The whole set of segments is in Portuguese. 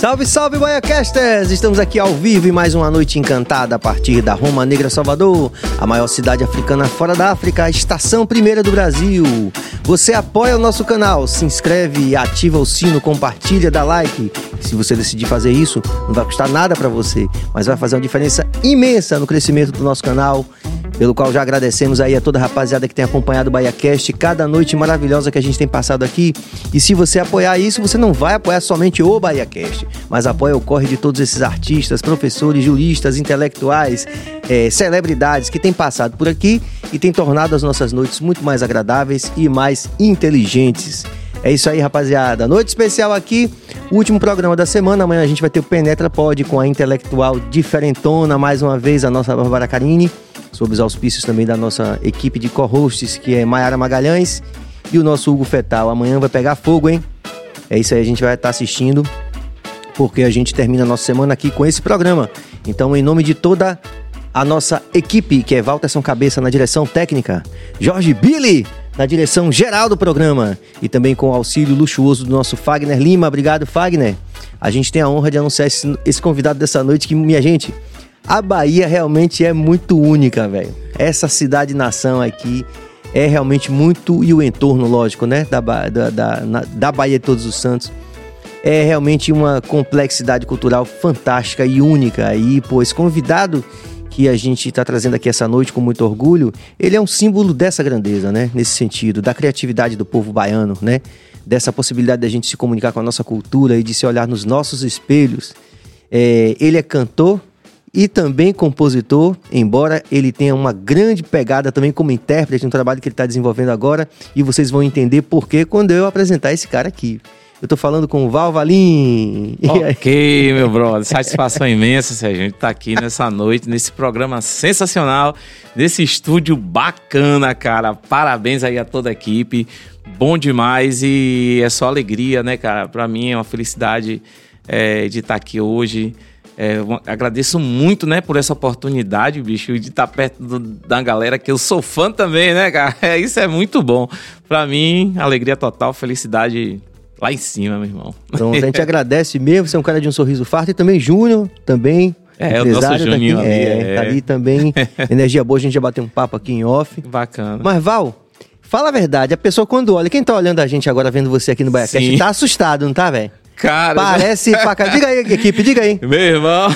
Salve, salve, Baiacasters! Estamos aqui ao vivo em mais uma noite encantada a partir da Roma Negra Salvador, a maior cidade africana fora da África, a estação primeira do Brasil. Você apoia o nosso canal, se inscreve, ativa o sino, compartilha, dá like. Se você decidir fazer isso, não vai custar nada para você, mas vai fazer uma diferença imensa no crescimento do nosso canal pelo qual já agradecemos aí a toda a rapaziada que tem acompanhado o BahiaCast, cada noite maravilhosa que a gente tem passado aqui. E se você apoiar isso, você não vai apoiar somente o BahiaCast, mas apoia o corre de todos esses artistas, professores, juristas, intelectuais, é, celebridades que têm passado por aqui e têm tornado as nossas noites muito mais agradáveis e mais inteligentes. É isso aí, rapaziada. Noite especial aqui, último programa da semana. Amanhã a gente vai ter o Penetra Pod com a intelectual diferentona, mais uma vez, a nossa Bárbara Carini sob os auspícios também da nossa equipe de co-hosts, que é Maiara Magalhães e o nosso Hugo Fetal. Amanhã vai pegar fogo, hein? É isso aí, a gente vai estar assistindo, porque a gente termina a nossa semana aqui com esse programa. Então, em nome de toda a nossa equipe, que é Walterson Cabeça na direção técnica, Jorge Billy na direção geral do programa e também com o auxílio luxuoso do nosso Fagner Lima. Obrigado, Fagner. A gente tem a honra de anunciar esse, esse convidado dessa noite que, minha gente, a Bahia realmente é muito única, velho. Essa cidade-nação aqui é realmente muito. E o entorno, lógico, né? Da, da, da, da Bahia de Todos os Santos. É realmente uma complexidade cultural fantástica e única. E, esse convidado que a gente está trazendo aqui essa noite com muito orgulho, ele é um símbolo dessa grandeza, né? Nesse sentido, da criatividade do povo baiano, né? Dessa possibilidade da gente se comunicar com a nossa cultura e de se olhar nos nossos espelhos. É, ele é cantor, e também compositor, embora ele tenha uma grande pegada também como intérprete no trabalho que ele está desenvolvendo agora, e vocês vão entender por que quando eu apresentar esse cara aqui. Eu tô falando com o Val Valim. Ok, meu brother. Satisfação imensa se a gente tá aqui nessa noite, nesse programa sensacional, nesse estúdio bacana, cara. Parabéns aí a toda a equipe. Bom demais e é só alegria, né, cara? Para mim é uma felicidade é, de estar tá aqui hoje. É, agradeço muito, né, por essa oportunidade, bicho, de estar perto do, da galera que eu sou fã também, né, cara? É, isso é muito bom. Pra mim, alegria total, felicidade lá em cima, meu irmão. Então, a gente agradece mesmo, você é um cara de um sorriso farto e também Júnior, também. É, o nosso tá Juninho tá ali, é, é. Tá ali também. Energia boa, a gente já bateu um papo aqui em off. Bacana. Mas, Val, fala a verdade, a pessoa quando olha, quem tá olhando a gente agora, vendo você aqui no BaiaCast, tá assustado, não tá, velho? Cara. Parece pra cá. Diga aí, equipe, diga aí. Meu irmão.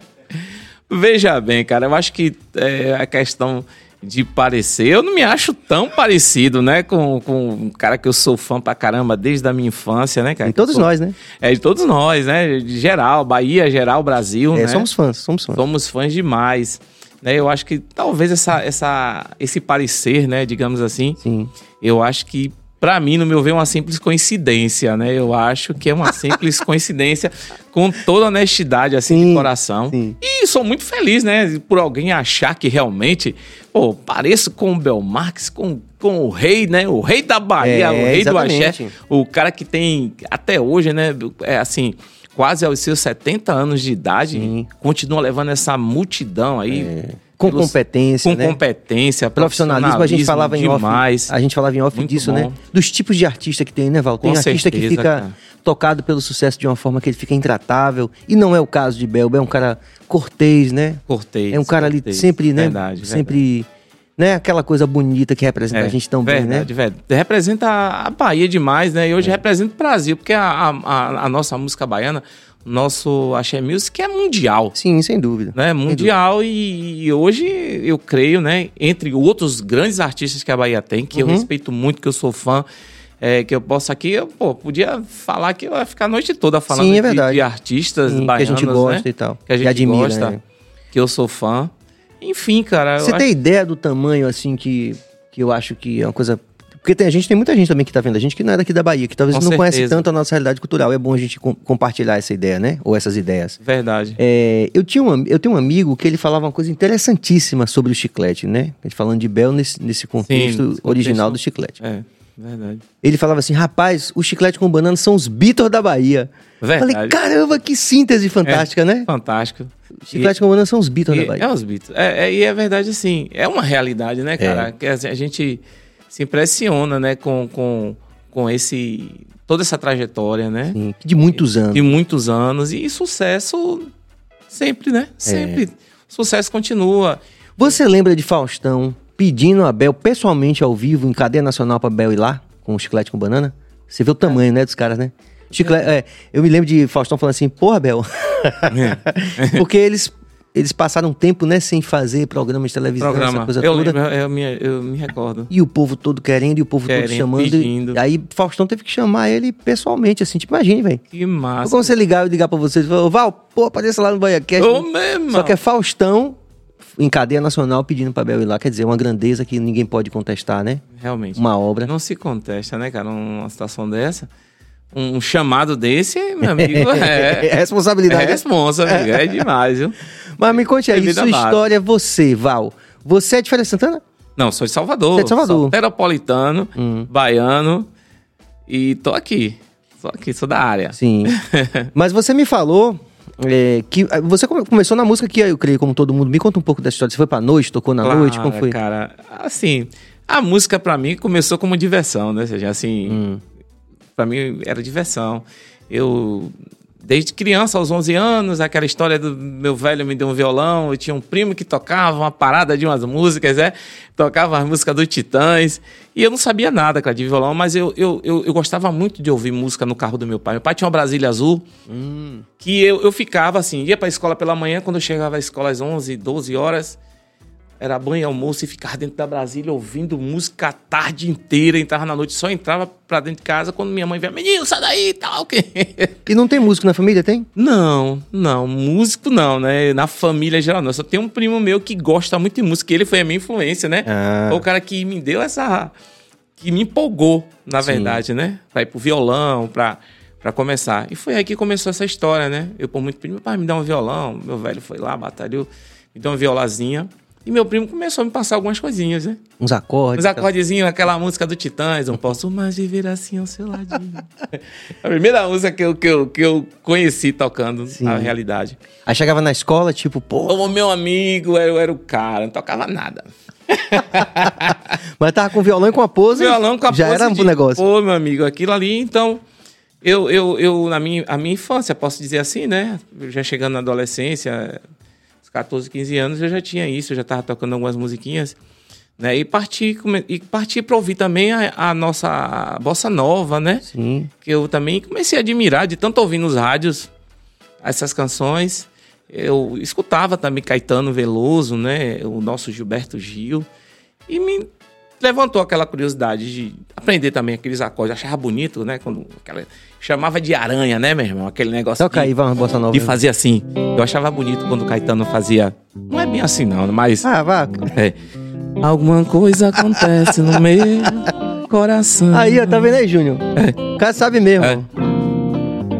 Veja bem, cara, eu acho que é, a questão de parecer, eu não me acho tão parecido, né, com, com um cara que eu sou fã pra caramba desde a minha infância, né, cara? De todos sou... nós, né? É, de todos nós, né? De geral, Bahia, geral, Brasil, é, né? somos fãs, somos fãs. Somos fãs demais. Né, eu acho que talvez essa, essa, esse parecer, né, digamos assim, Sim. eu acho que para mim, no meu ver, é uma simples coincidência, né? Eu acho que é uma simples coincidência, com toda honestidade, assim, sim, de coração. Sim. E sou muito feliz, né? Por alguém achar que realmente, pô, pareço com o Belmarx, com, com o rei, né? O rei da Bahia, é, o rei exatamente. do axé. O cara que tem, até hoje, né? É assim, quase aos seus 70 anos de idade, sim. continua levando essa multidão aí. É com pelos, competência, com né? competência, profissionalismo, a gente falava em demais. off, a gente falava em off Muito disso, né? bom. né? Dos tipos de artista que tem, né, Val? Tem com artista certeza, que fica cara. tocado pelo sucesso de uma forma que ele fica intratável, e não é o caso de Bel. Bel é um cara cortês, né? Cortês. É um cara ali cortês. sempre, né? Verdade, sempre verdade. né, aquela coisa bonita que representa é, a gente tão verdade, bem, né? Verdade, Representa a Bahia demais, né? E hoje é. representa o Brasil, porque a, a, a nossa música baiana nosso Axé Music é mundial. Sim, sem dúvida. Né? Mundial dúvida. E, e, hoje eu creio, né, entre outros grandes artistas que a Bahia tem, que uhum. eu respeito muito, que eu sou fã, é, que eu posso aqui, eu pô, podia falar que eu ia ficar a noite toda falando Sim, é de, de, artistas Sim, baianos, que a gente gosta né? e tal. Que a gente admira, gosta, né? que eu sou fã. Enfim, cara. Você tem acho... ideia do tamanho, assim, que, que eu acho que é uma coisa porque tem, a gente tem muita gente também que tá vendo a gente que não é daqui da Bahia, que talvez Com não certeza. conhece tanto a nossa realidade cultural. É bom a gente com, compartilhar essa ideia, né? Ou essas ideias. Verdade. É, eu, tinha um, eu tenho um amigo que ele falava uma coisa interessantíssima sobre o chiclete, né? A gente falando de Bel nesse, nesse contexto Sim, original contexto. do chiclete. É. Verdade. Ele falava assim, rapaz, o chiclete com banana são os Beatles da Bahia. Verdade. Falei, caramba, que síntese fantástica, é, né? Fantástico. Chiclete e, com banana são os Beatles da Bahia. É os Beatles. É, é, e é verdade, assim, é uma realidade, né, cara? É. Que a gente se impressiona, né, com, com, com esse toda essa trajetória, né? Sim, de muitos anos. De muitos anos. E sucesso sempre, né? É. Sempre. Sucesso continua. Você lembra de Faustão pedindo a Bel pessoalmente ao vivo em cadeia nacional pra Bel ir lá com o chiclete com banana? Você vê o tamanho, né, dos caras, né? Chiclete, é, eu me lembro de Faustão falando assim, porra, Bel. Porque eles, eles passaram um tempo, né, sem fazer programa de televisão, essa Programa. coisa Eu, toda. lembro, eu, me, eu me recordo. E o povo todo querendo, e o povo todo Querendo, chamando. pedindo. E aí Faustão teve que chamar ele pessoalmente, assim, tipo, imagine, velho. Que massa. Como você ligar e ligar pra vocês e falar, "Ô, Val, pô, apareça lá no BaiaCast. Ô, mesmo. Só que é Faustão em cadeia nacional pedindo pra Bel ir lá. Quer dizer, uma grandeza que ninguém pode contestar, né? Realmente. Uma obra. Não se contesta, né, cara? Uma situação dessa. Um chamado desse, meu amigo, é. É responsabilidade. É responsa, amigo. É demais, viu? Mas me conte aí, sua base. história, você, Val. Você é de Feira de Santana? Não, sou de Salvador. Você é de Salvador. Sou teropolitano, Hum. baiano. E tô aqui. Tô aqui, sou da área. Sim. Mas você me falou é, que ah, você come- começou na música que eu creio, como todo mundo. Me conta um pouco dessa história. Você foi pra noite, tocou na Claro, noite, como foi? cara. Assim, a música pra mim começou como diversão, né? Ou seja, assim, Hum. Pra mim era diversão. Eu, desde criança, aos 11 anos, aquela história do meu velho me deu um violão, eu tinha um primo que tocava uma parada de umas músicas, né? Tocava as músicas do Titãs. E eu não sabia nada, cara, de violão, mas eu, eu, eu, eu gostava muito de ouvir música no carro do meu pai. Meu pai tinha uma Brasília Azul, Hum. que eu, eu ficava assim, ia pra escola pela manhã, quando eu chegava à escola às 11, 12 horas, era banho e almoço e ficava dentro da Brasília ouvindo música a tarde inteira, entrava na noite, só entrava pra dentro de casa quando minha mãe via, menino, sai daí e tal. que-" E não tem músico na família, tem? Não, não, músico não, né? Na família geral não. Só tenho um primo meu que gosta muito de música, ele foi a minha influência, né? Ah. Foi o cara que me deu essa. que me empolgou, na Sim. verdade, né? Pra ir pro violão, pra, pra começar. E foi aí que começou essa história, né? Eu, por muito primo, pai, me dá um violão. Meu velho foi lá, batalhou, me deu uma violazinha. E meu primo começou a me passar algumas coisinhas, né? Uns acordes. Uns acordezinhos, aquela música do Titãs, não posso mais viver assim ao seu ladinho. a primeira música que eu, que eu, que eu conheci tocando Sim. na realidade. Aí chegava na escola, tipo, pô, O meu amigo, eu era o cara, não tocava nada. mas tava com violão e com a pose. Violão com a Já pose era um de, negócio. Pô, meu amigo, aquilo ali, então... Eu, eu, eu na minha, a minha infância, posso dizer assim, né? Já chegando na adolescência, uns 14, 15 anos, eu já tinha isso, eu já estava tocando algumas musiquinhas. Né? E parti, e parti para ouvir também a, a nossa bossa nova, né? Sim. que eu também comecei a admirar de tanto ouvir nos rádios essas canções. Eu escutava também Caetano Veloso, né, o nosso Gilberto Gil, e me levantou aquela curiosidade de aprender também aqueles acordes. Achava bonito, né, quando aquela chamava de aranha, né, meu irmão, aquele negócio Toca de, aí, uma bossa nova. de fazer assim. Eu achava bonito quando o Caetano fazia. Não é bem assim não, mas Ah, vá. é. Alguma coisa acontece no meu coração. Aí, ó, tá vendo aí, Júnior? O cara sabe mesmo. É.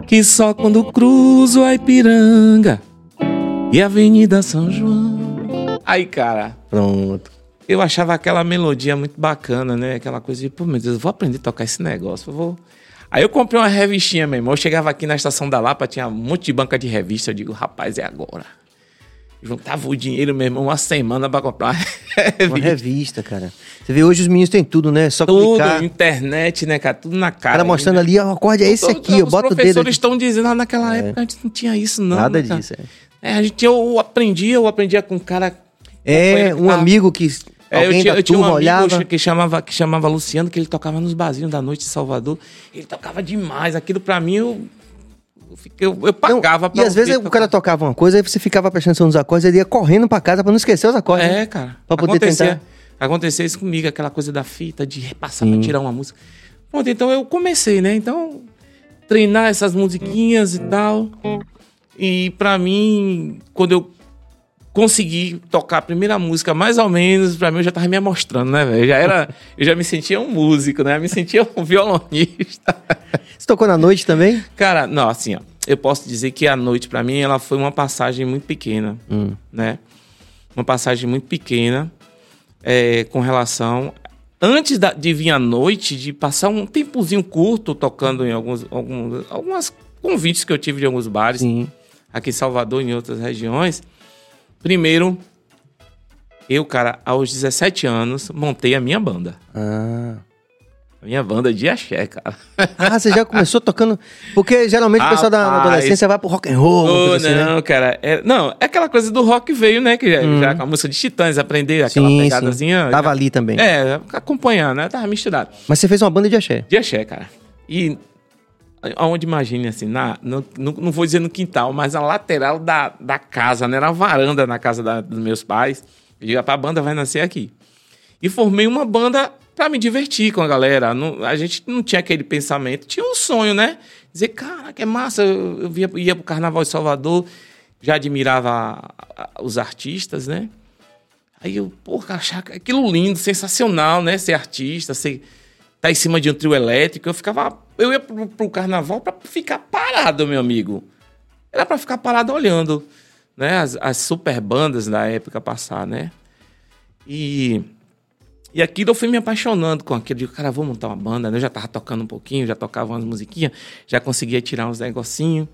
que só quando cruzo a Ipiranga e a Avenida São João. Aí, cara, Pronto. Eu achava aquela melodia muito bacana, né? Aquela coisa de, pô, meu Deus, eu vou aprender a tocar esse negócio, eu vou. Aí eu comprei uma revistinha, meu irmão. Eu chegava aqui na estação da Lapa, tinha um monte de banca de revista. Eu digo, rapaz, é agora. Juntava o dinheiro, meu irmão, uma semana pra comprar uma Uma revista. revista, cara. Você vê, hoje os meninos têm tudo, né? Só Tudo, clicar. internet, né, cara? Tudo na O cara. cara mostrando ali, ó, o acorde é esse aqui, eu os boto o dedo. professores aqui. estão dizendo, ah, naquela época a gente não tinha isso, não. Nada né, cara? disso, é. É, a gente, eu aprendia, eu aprendia com um cara. É, um amigo que É, eu tinha, da eu tinha um amigo olhava. que chamava, que chamava Luciano, que ele tocava nos barzinhos da noite de Salvador. Ele tocava demais. Aquilo pra mim, eu. Eu, eu, Não, pagava e às vezes o cara tocava uma coisa, aí você ficava prestando atenção nos acordes, ele ia correndo pra casa pra não esquecer os acordes. né? É, cara. Pra poder acontecia, tentar. acontecia isso comigo, aquela coisa da fita, de repassar pra tirar uma música. Pronto, então eu comecei, né? Então, treinar essas musiquinhas e tal. E pra mim, quando eu consegui tocar a primeira música, mais ou menos, pra mim eu já tava me amostrando, né, velho? Já era. Eu já me sentia um músico, né? Eu me sentia um violonista. Você tocou na noite também? Cara, não, assim, ó. Eu posso dizer que a noite, pra mim, ela foi uma passagem muito pequena, Hum. né? Uma passagem muito pequena é, com relação. Antes da- de vir à noite, de passar um tempozinho curto tocando em alguns, alguns algumas convites que eu tive de alguns bares, Sim. aqui em Salvador e em outras regiões. Primeiro, eu, cara, aos 17 anos, montei a minha banda. Ah. minha banda de axé, cara. Ah, você já começou tocando. Porque geralmente o pessoal da adolescência vai pro rock and roll. Oh, assim, não, né? cara. É, não, é aquela coisa do rock veio, né? Que já, Uhum. já com a música de Titãs, aprender aquela Sim, pegadazinha. sim. Tava ali também. É, acompanhando, né? Tava misturado. Mas você fez uma banda de axé. De axé, cara. E aonde imagine, assim, na, no, no- não vou dizer no quintal, mas na lateral da, da casa, né? Na varanda na casa da- dos meus pais. Eu digo, "Rapaz, a banda vai nascer aqui. E formei uma banda pra me divertir com a galera. Não- a gente não tinha aquele pensamento, tinha um sonho, né? Dizer, cara, que é massa. Eu, eu via, ia pro Carnaval de Salvador, já admirava a- a- os artistas, né? Aí eu, porra, achava aquilo lindo, sensacional, né? Ser artista, ser tá em cima de um trio elétrico. Eu ficava. Eu ia pro, pro carnaval pra ficar parado, meu amigo. Era pra ficar parado olhando, né? As, as super bandas da época passar, né? E. E aquilo eu fui me apaixonando com aquilo. Eu digo, cara, vou montar uma banda, né? Eu já tava tocando um pouquinho, já tocava umas musiquinhas, já conseguia tirar uns negocinhos.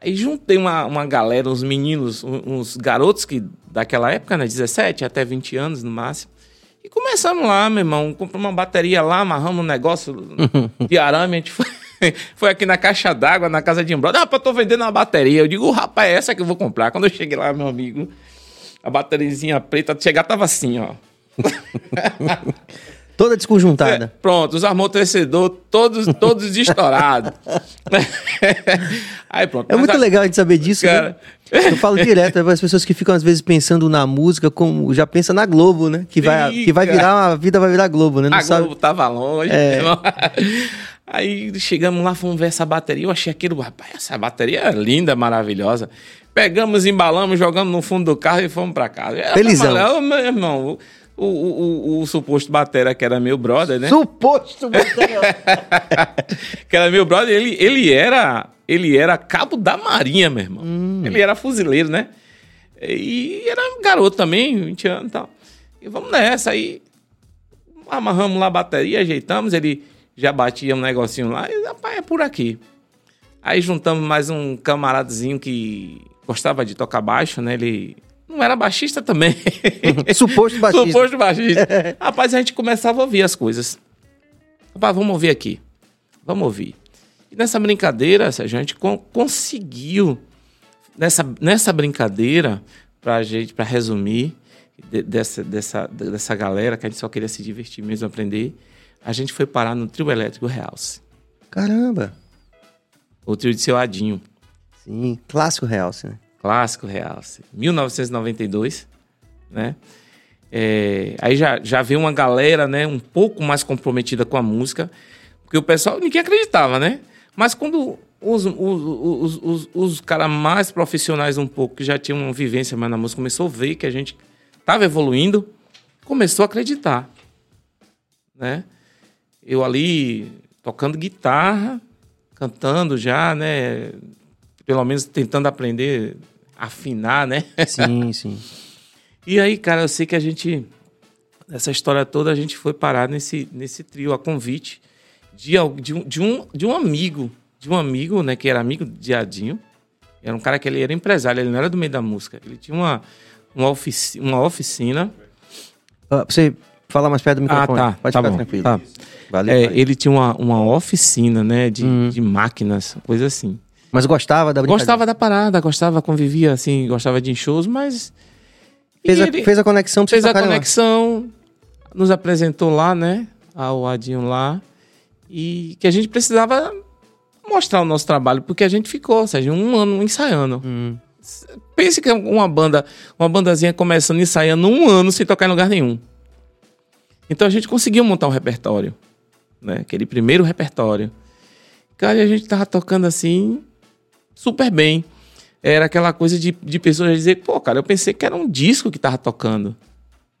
Aí juntei uma, uma galera, uns meninos, uns garotos que daquela época, né? 17 até 20 anos no máximo. E começamos lá, meu irmão. Compramos uma bateria lá, amarramos um negócio de arame. A gente foi, foi aqui na caixa d'água, na casa de um brother. Ah, eu tô vendendo uma bateria. Eu digo, rapaz, é essa que eu vou comprar. Quando eu cheguei lá, meu amigo, a bateriazinha preta, chegar tava assim, ó. Toda desconjuntada. É, pronto, os amortecedores todos, todos estourados. Aí pronto. É, muito a- legal a gente saber disso, Cara. né? Eu falo direto, é as pessoas que ficam às vezes pensando na música como já pensa na Globo, né? Que vai, que vai virar, a vida vai virar Globo, né? Não A sabe. Globo tava longe. É. Aí chegamos lá, fomos ver essa bateria. Eu achei aquilo, rapaz, essa bateria é linda, maravilhosa. Pegamos, embalamos, jogamos no fundo do carro e fomos pra casa. Felizão. Ô, meu irmão, o, o, o, o suposto batera, que era meu brother, né? Suposto bateria. que era meu brother, ele, ele era ele era cabo da marinha, meu irmão. Ele era fuzileiro, né? E era garoto também, 20 anos e tal. E vamos nessa, aí amarramos lá a bateria, ajeitamos, ele já batia um negocinho lá, e rapaz, é por aqui. Aí juntamos mais um camaradazinho que gostava de tocar baixo, né? Ele não era baixista também. Suposto baixista. Suposto baixista. Rapaz, a gente começava a ouvir as coisas. Rapaz, vamos ouvir aqui. Vamos ouvir. E nessa brincadeira, a gente con- conseguiu, nessa, nessa brincadeira, pra gente, pra resumir, de- dessa, dessa, dessa galera que a gente só queria se divertir mesmo, aprender, a gente foi parar no trio elétrico Realce. Caramba. O trio de seu Adinho. Sim, clássico realce, né? Clássico Realce. 1992, né? É, aí já, já veio uma galera, né, um pouco mais comprometida com a música, porque o pessoal, ninguém acreditava, né? Mas quando os, os, os, os, os caras mais profissionais um pouco, que já tinham uma vivência mais na música, começou a ver que a gente estava evoluindo, começou a acreditar, né? Eu ali tocando guitarra, cantando já, né? Pelo menos tentando aprender afinar, né? Sim, sim. E aí, cara, eu sei que a gente, nessa história toda, a gente foi parar nesse, nesse trio, a convite de, de, um, de, um, de um amigo, de um amigo, né, que era amigo de Adinho. Era um cara que ele era empresário, ele não era do meio da música. Ele tinha uma, uma, ofici uma oficina. Ah, pra você falar mais perto do microfone. Ah, tá. Pode tá ficar bom. tranquilo. Tá. Valeu. É, valeu. ele tinha uma, uma oficina, né, de, de máquinas, coisa assim. Mas gostava da brincadeira? Gostava da parada, gostava, convivia assim, gostava de shows, mas. Fez a, ele- fez a conexão pra fez a tocarem lá. conexão, nos apresentou lá, né? Ao Adinho lá. E que a gente precisava mostrar o nosso trabalho, porque a gente ficou, ou seja, um ano ensaiando. Hum. Pense que uma banda, uma bandazinha começando ensaiando um ano sem tocar em lugar nenhum. Então a gente conseguiu montar um repertório, né? Aquele primeiro repertório. Cara, a gente tava tocando assim, super bem. Era aquela coisa de, de pessoas dizer, pô, cara, eu pensei que era um disco que tava tocando.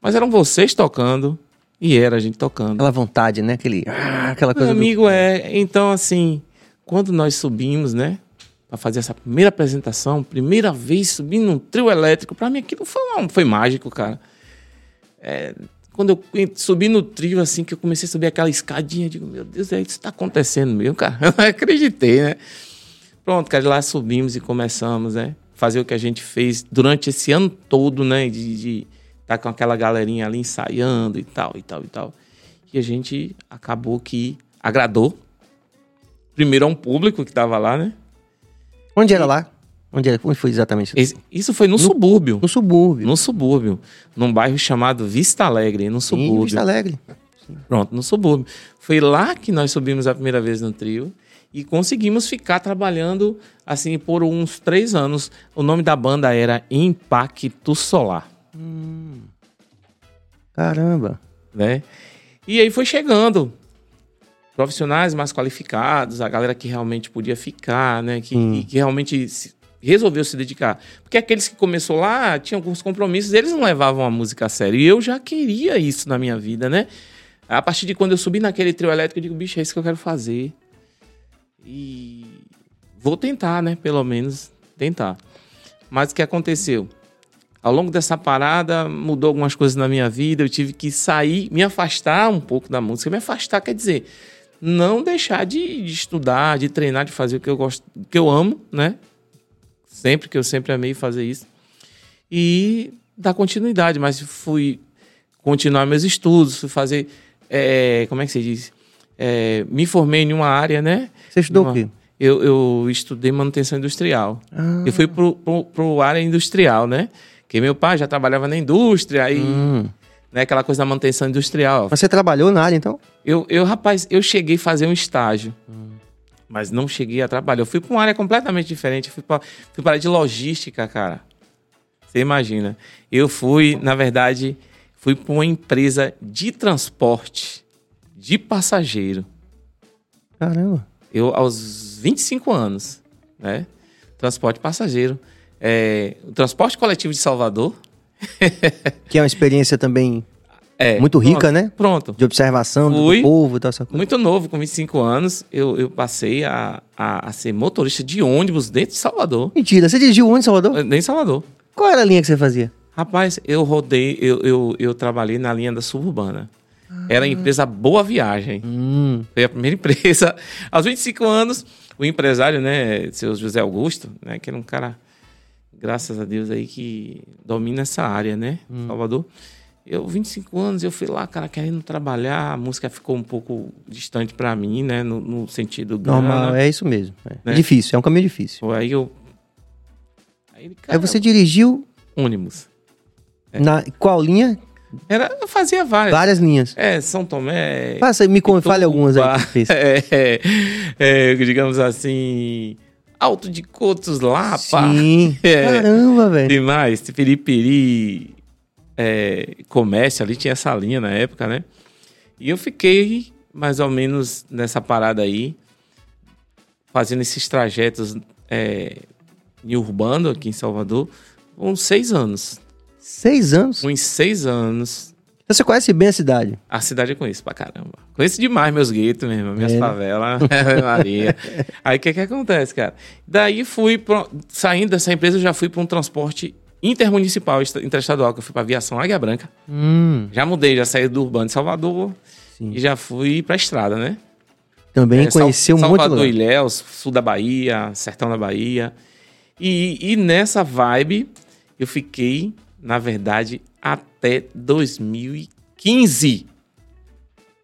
Mas eram vocês tocando e era a gente tocando. Aquela vontade, né? Aquele, ah, aquela Meu coisa do- amigo, é. Então, assim, quando nós subimos, né? Pra fazer essa primeira apresentação, primeira vez subindo num trio elétrico, pra mim aquilo foi, um- foi mágico, cara. É, quando eu subi no trio, assim, que eu comecei a subir aquela escadinha, eu digo, meu Deus, é, isso tá acontecendo mesmo, cara. Eu não acreditei, né? Pronto, cara, lá subimos e começamos, né? Fazer o que a gente fez durante esse ano todo, né? De estar com aquela galerinha ali ensaiando e tal, e tal, e tal. que a gente acabou que agradou. Primeiro a um público que estava lá, né? Onde era lá? Onde, era? Onde foi exatamente? Esse- Isso foi no, subúrbio. No subúrbio. No subúrbio. Num bairro chamado Vista Alegre, no Sim, subúrbio. Vista Alegre. Pronto, no subúrbio. Foi lá que nós subimos a primeira vez no trio e conseguimos ficar trabalhando assim por uns três anos. O nome da banda era Impacto Solar, Caramba. né? E aí foi chegando profissionais mais qualificados, a galera que realmente podia ficar, né? Que, Hum. que realmente se- resolveu se dedicar. Porque aqueles que começou lá tinham alguns compromissos, eles não levavam a música a sério. E eu já queria isso na minha vida, né? A partir de quando eu subi naquele trio elétrico, eu digo, bicho, é isso que eu quero fazer. E vou tentar, né? Pelo menos tentar. Mas o que aconteceu? Ao longo dessa parada, mudou algumas coisas na minha vida. Eu tive que sair, me afastar um pouco da música. Me afastar quer dizer não deixar de, de estudar, de treinar, de fazer o que eu gosto, que eu amo, né? Sempre que eu sempre amei fazer isso. E dar continuidade, mas fui continuar meus estudos, fui fazer. é, como é que se diz? É, me formei em uma área, né? Você estudou Uma- o quê? Eu, eu estudei manutenção industrial. Ah, Eu fui pro, pro, pro área industrial, né? Porque meu pai já trabalhava na indústria, aí, hum. né, aquela coisa da manutenção industrial. Mas você trabalhou na área, então? Eu, eu, rapaz, eu cheguei a fazer um estágio, mas não cheguei a trabalhar. Eu fui para uma área completamente diferente. Eu fui para fui área de logística, cara. Você imagina? Eu fui, na verdade, fui para uma empresa de transporte de passageiro. Caramba. Eu, aos 25 anos, né? Transporte passageiro. É, o transporte coletivo de Salvador. Que é uma experiência também É, muito rica, pronto, né? Pronto. De observação do Fui. povo e tal, essa coisa. Muito novo, com 25 anos, eu, eu passei a, a, a ser motorista de ônibus dentro de Salvador. Mentira, você dirigiu onde, em Salvador? Dentro de Salvador. Qual era a linha que você fazia? Rapaz, eu rodei, eu, eu, eu trabalhei na linha da suburbana. Era a empresa Boa Viagem. Hum, Foi a primeira empresa. Aos 25 anos, o empresário, né, seu José Augusto, né, que era um cara, graças a Deus aí, que domina essa área, né, Salvador. Eu, 25 anos, eu fui lá, cara, querendo trabalhar, a música ficou um pouco distante pra mim, né, no, no sentido normal, é isso mesmo. É. Né? difícil, é um caminho difícil. Aí eu... Aí, cara, Aí você dirigiu ônibus. É. na qual linha? Era, eu fazia várias. Várias linhas. É, São Tomé... Faça, me con- fale algumas aí que fez. É, é, é, digamos assim, Alto de Cotos, Lapa, Sim. É. Caramba, velho. demais, Piripiri, é, comércio, ali tinha essa linha na época, né? E eu fiquei mais ou menos nessa parada aí, fazendo esses trajetos é, em urbano aqui em Salvador, uns seis anos. Seis anos. Uns seis anos. Então você conhece bem a cidade. A cidade eu conheço pra caramba. Conheço demais meus guetos mesmo, minhas É. favelas, Ave Maria. Aí o que que acontece, cara? Daí fui, saindo dessa empresa, eu já fui para um transporte intermunicipal, esta- interestadual, que eu fui pra Aviação Águia Branca. Hum, Já mudei, já saí do urbano de Salvador Sim. e já fui pra estrada, né? também É, Sal- conheceu um monte de lugar. Ilhéus, sul da Bahia, sertão da Bahia. E, e nessa vibe, eu fiquei, na verdade, até 2015.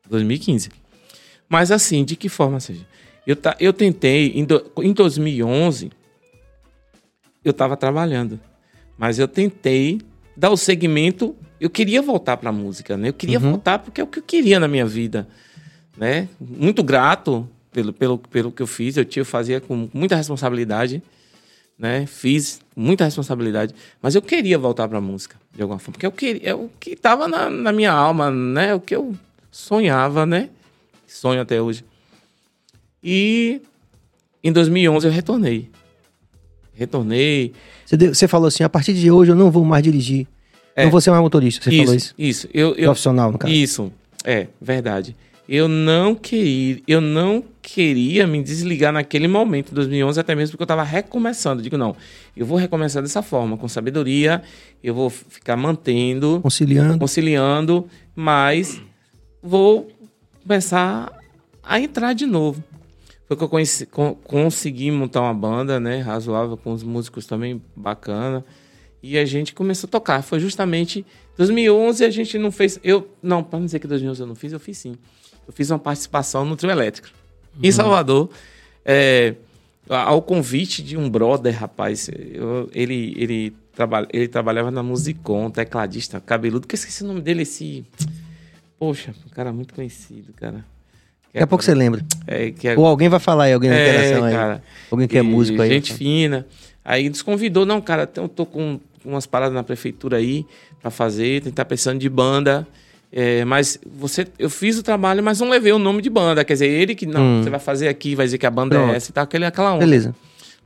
2015. Mas assim, de que forma seja? Eu, ta- eu tentei, em, do- em 2011, eu estava trabalhando. Mas eu tentei dar o segmento. Eu queria voltar para a música, né? Eu queria Uhum. voltar porque é o que eu queria na minha vida né? Muito grato pelo, pelo, pelo que eu fiz. Eu, tinha, eu fazia com muita responsabilidade, né? Fiz muita responsabilidade, mas eu queria voltar para a música de alguma forma, porque eu queria, é o que estava na, na minha alma, né? O que eu sonhava, né? Sonho até hoje. E em 2011 eu retornei. Retornei. Você, deu- você falou assim, a partir de hoje eu não vou mais dirigir. É. Não vou ser mais motorista. Você falou isso. isso. Eu, eu, Profissional, no caso. Isso, é verdade. Eu não queria, eu não queria me desligar naquele momento, em 2011, até mesmo porque eu estava recomeçando. Eu digo, não, eu vou recomeçar dessa forma, com sabedoria, eu vou ficar mantendo, Conciliando. conciliando, mas vou começar a entrar de novo. Foi que eu conheci- con- consegui montar uma banda, né, razoável, com os músicos também bacana. E a gente começou a tocar. Foi justamente 2011 a gente não fez. Eu não, para não dizer que 2011 eu não fiz, eu fiz sim. Eu fiz uma participação no trio elétrico em Salvador. É, ao convite de um brother, rapaz. eu- ele ele traba, ele trabalhava na Musicom, tecladista, cabeludo. Que eu esqueci o nome dele esse. Poxa, um cara muito conhecido, cara. Daqui a pouco você lembra. É, que é, Ou alguém vai falar aí, alguém na é, interação aí. cara. Alguém que é músico aí. Gente fina. Aí nos convidou, não, cara, eu tô com umas paradas na prefeitura aí pra fazer, tentar precisando de banda. É, mas você, eu fiz o trabalho, mas não levei o nome de banda. Quer dizer, ele que não, Hum. você vai fazer aqui, vai dizer que a banda Pronto. é essa e tal, aquele, aquela onda. Beleza.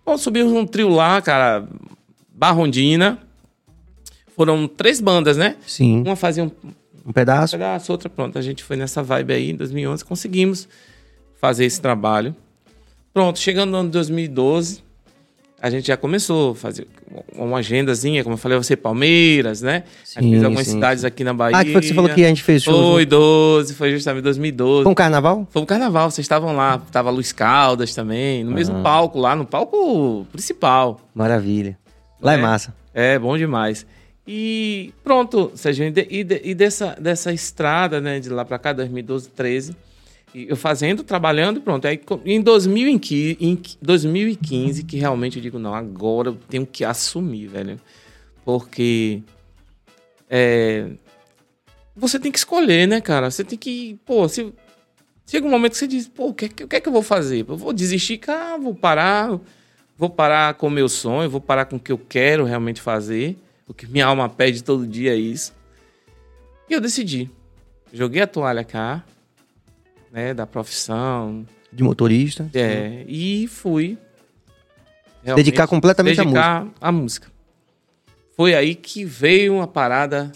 Bom, subimos um trio lá, cara, Barrondina. Foram três bandas, né? Sim. Uma fazia um Um pedaço. pedaço, outra pronto. A gente foi nessa vibe aí em 2011, conseguimos fazer esse trabalho. Pronto, chegando no ano de 2012, a gente já começou a fazer uma agendazinha, como eu falei, você Palmeiras, né? a gente Sim, fez algumas sim, cidades aqui na Bahia. Ah, que foi que você falou que a gente fez show. Foi 12, foi justamente 2012. Foi um carnaval? Foi um carnaval, vocês estavam lá, tava Luiz Caldas também, no Ah. mesmo palco lá, no palco principal. Maravilha. Lá é, É. massa. É, bom demais. E pronto, Sérgio, e, de- e de- dessa, dessa estrada, né, de lá pra cá, 2012, 13, e eu fazendo, trabalhando, pronto. Aí em 2015, em 2015, que realmente eu digo, não, agora eu tenho que assumir, velho. Porque é, você tem que escolher, né, cara? Você tem que, pô, se, chega um momento que você diz, pô, o que, é que- o que é que eu vou fazer? Eu vou desistir, cara, vou parar, vou parar com o meu sonho, vou parar com o que eu quero realmente fazer, o que minha alma pede todo dia é isso. E eu decidi. Joguei a toalha cá, né, da profissão, De motorista. é, e fui. Dedicar completamente à dedicar à música. Foi aí que veio a parada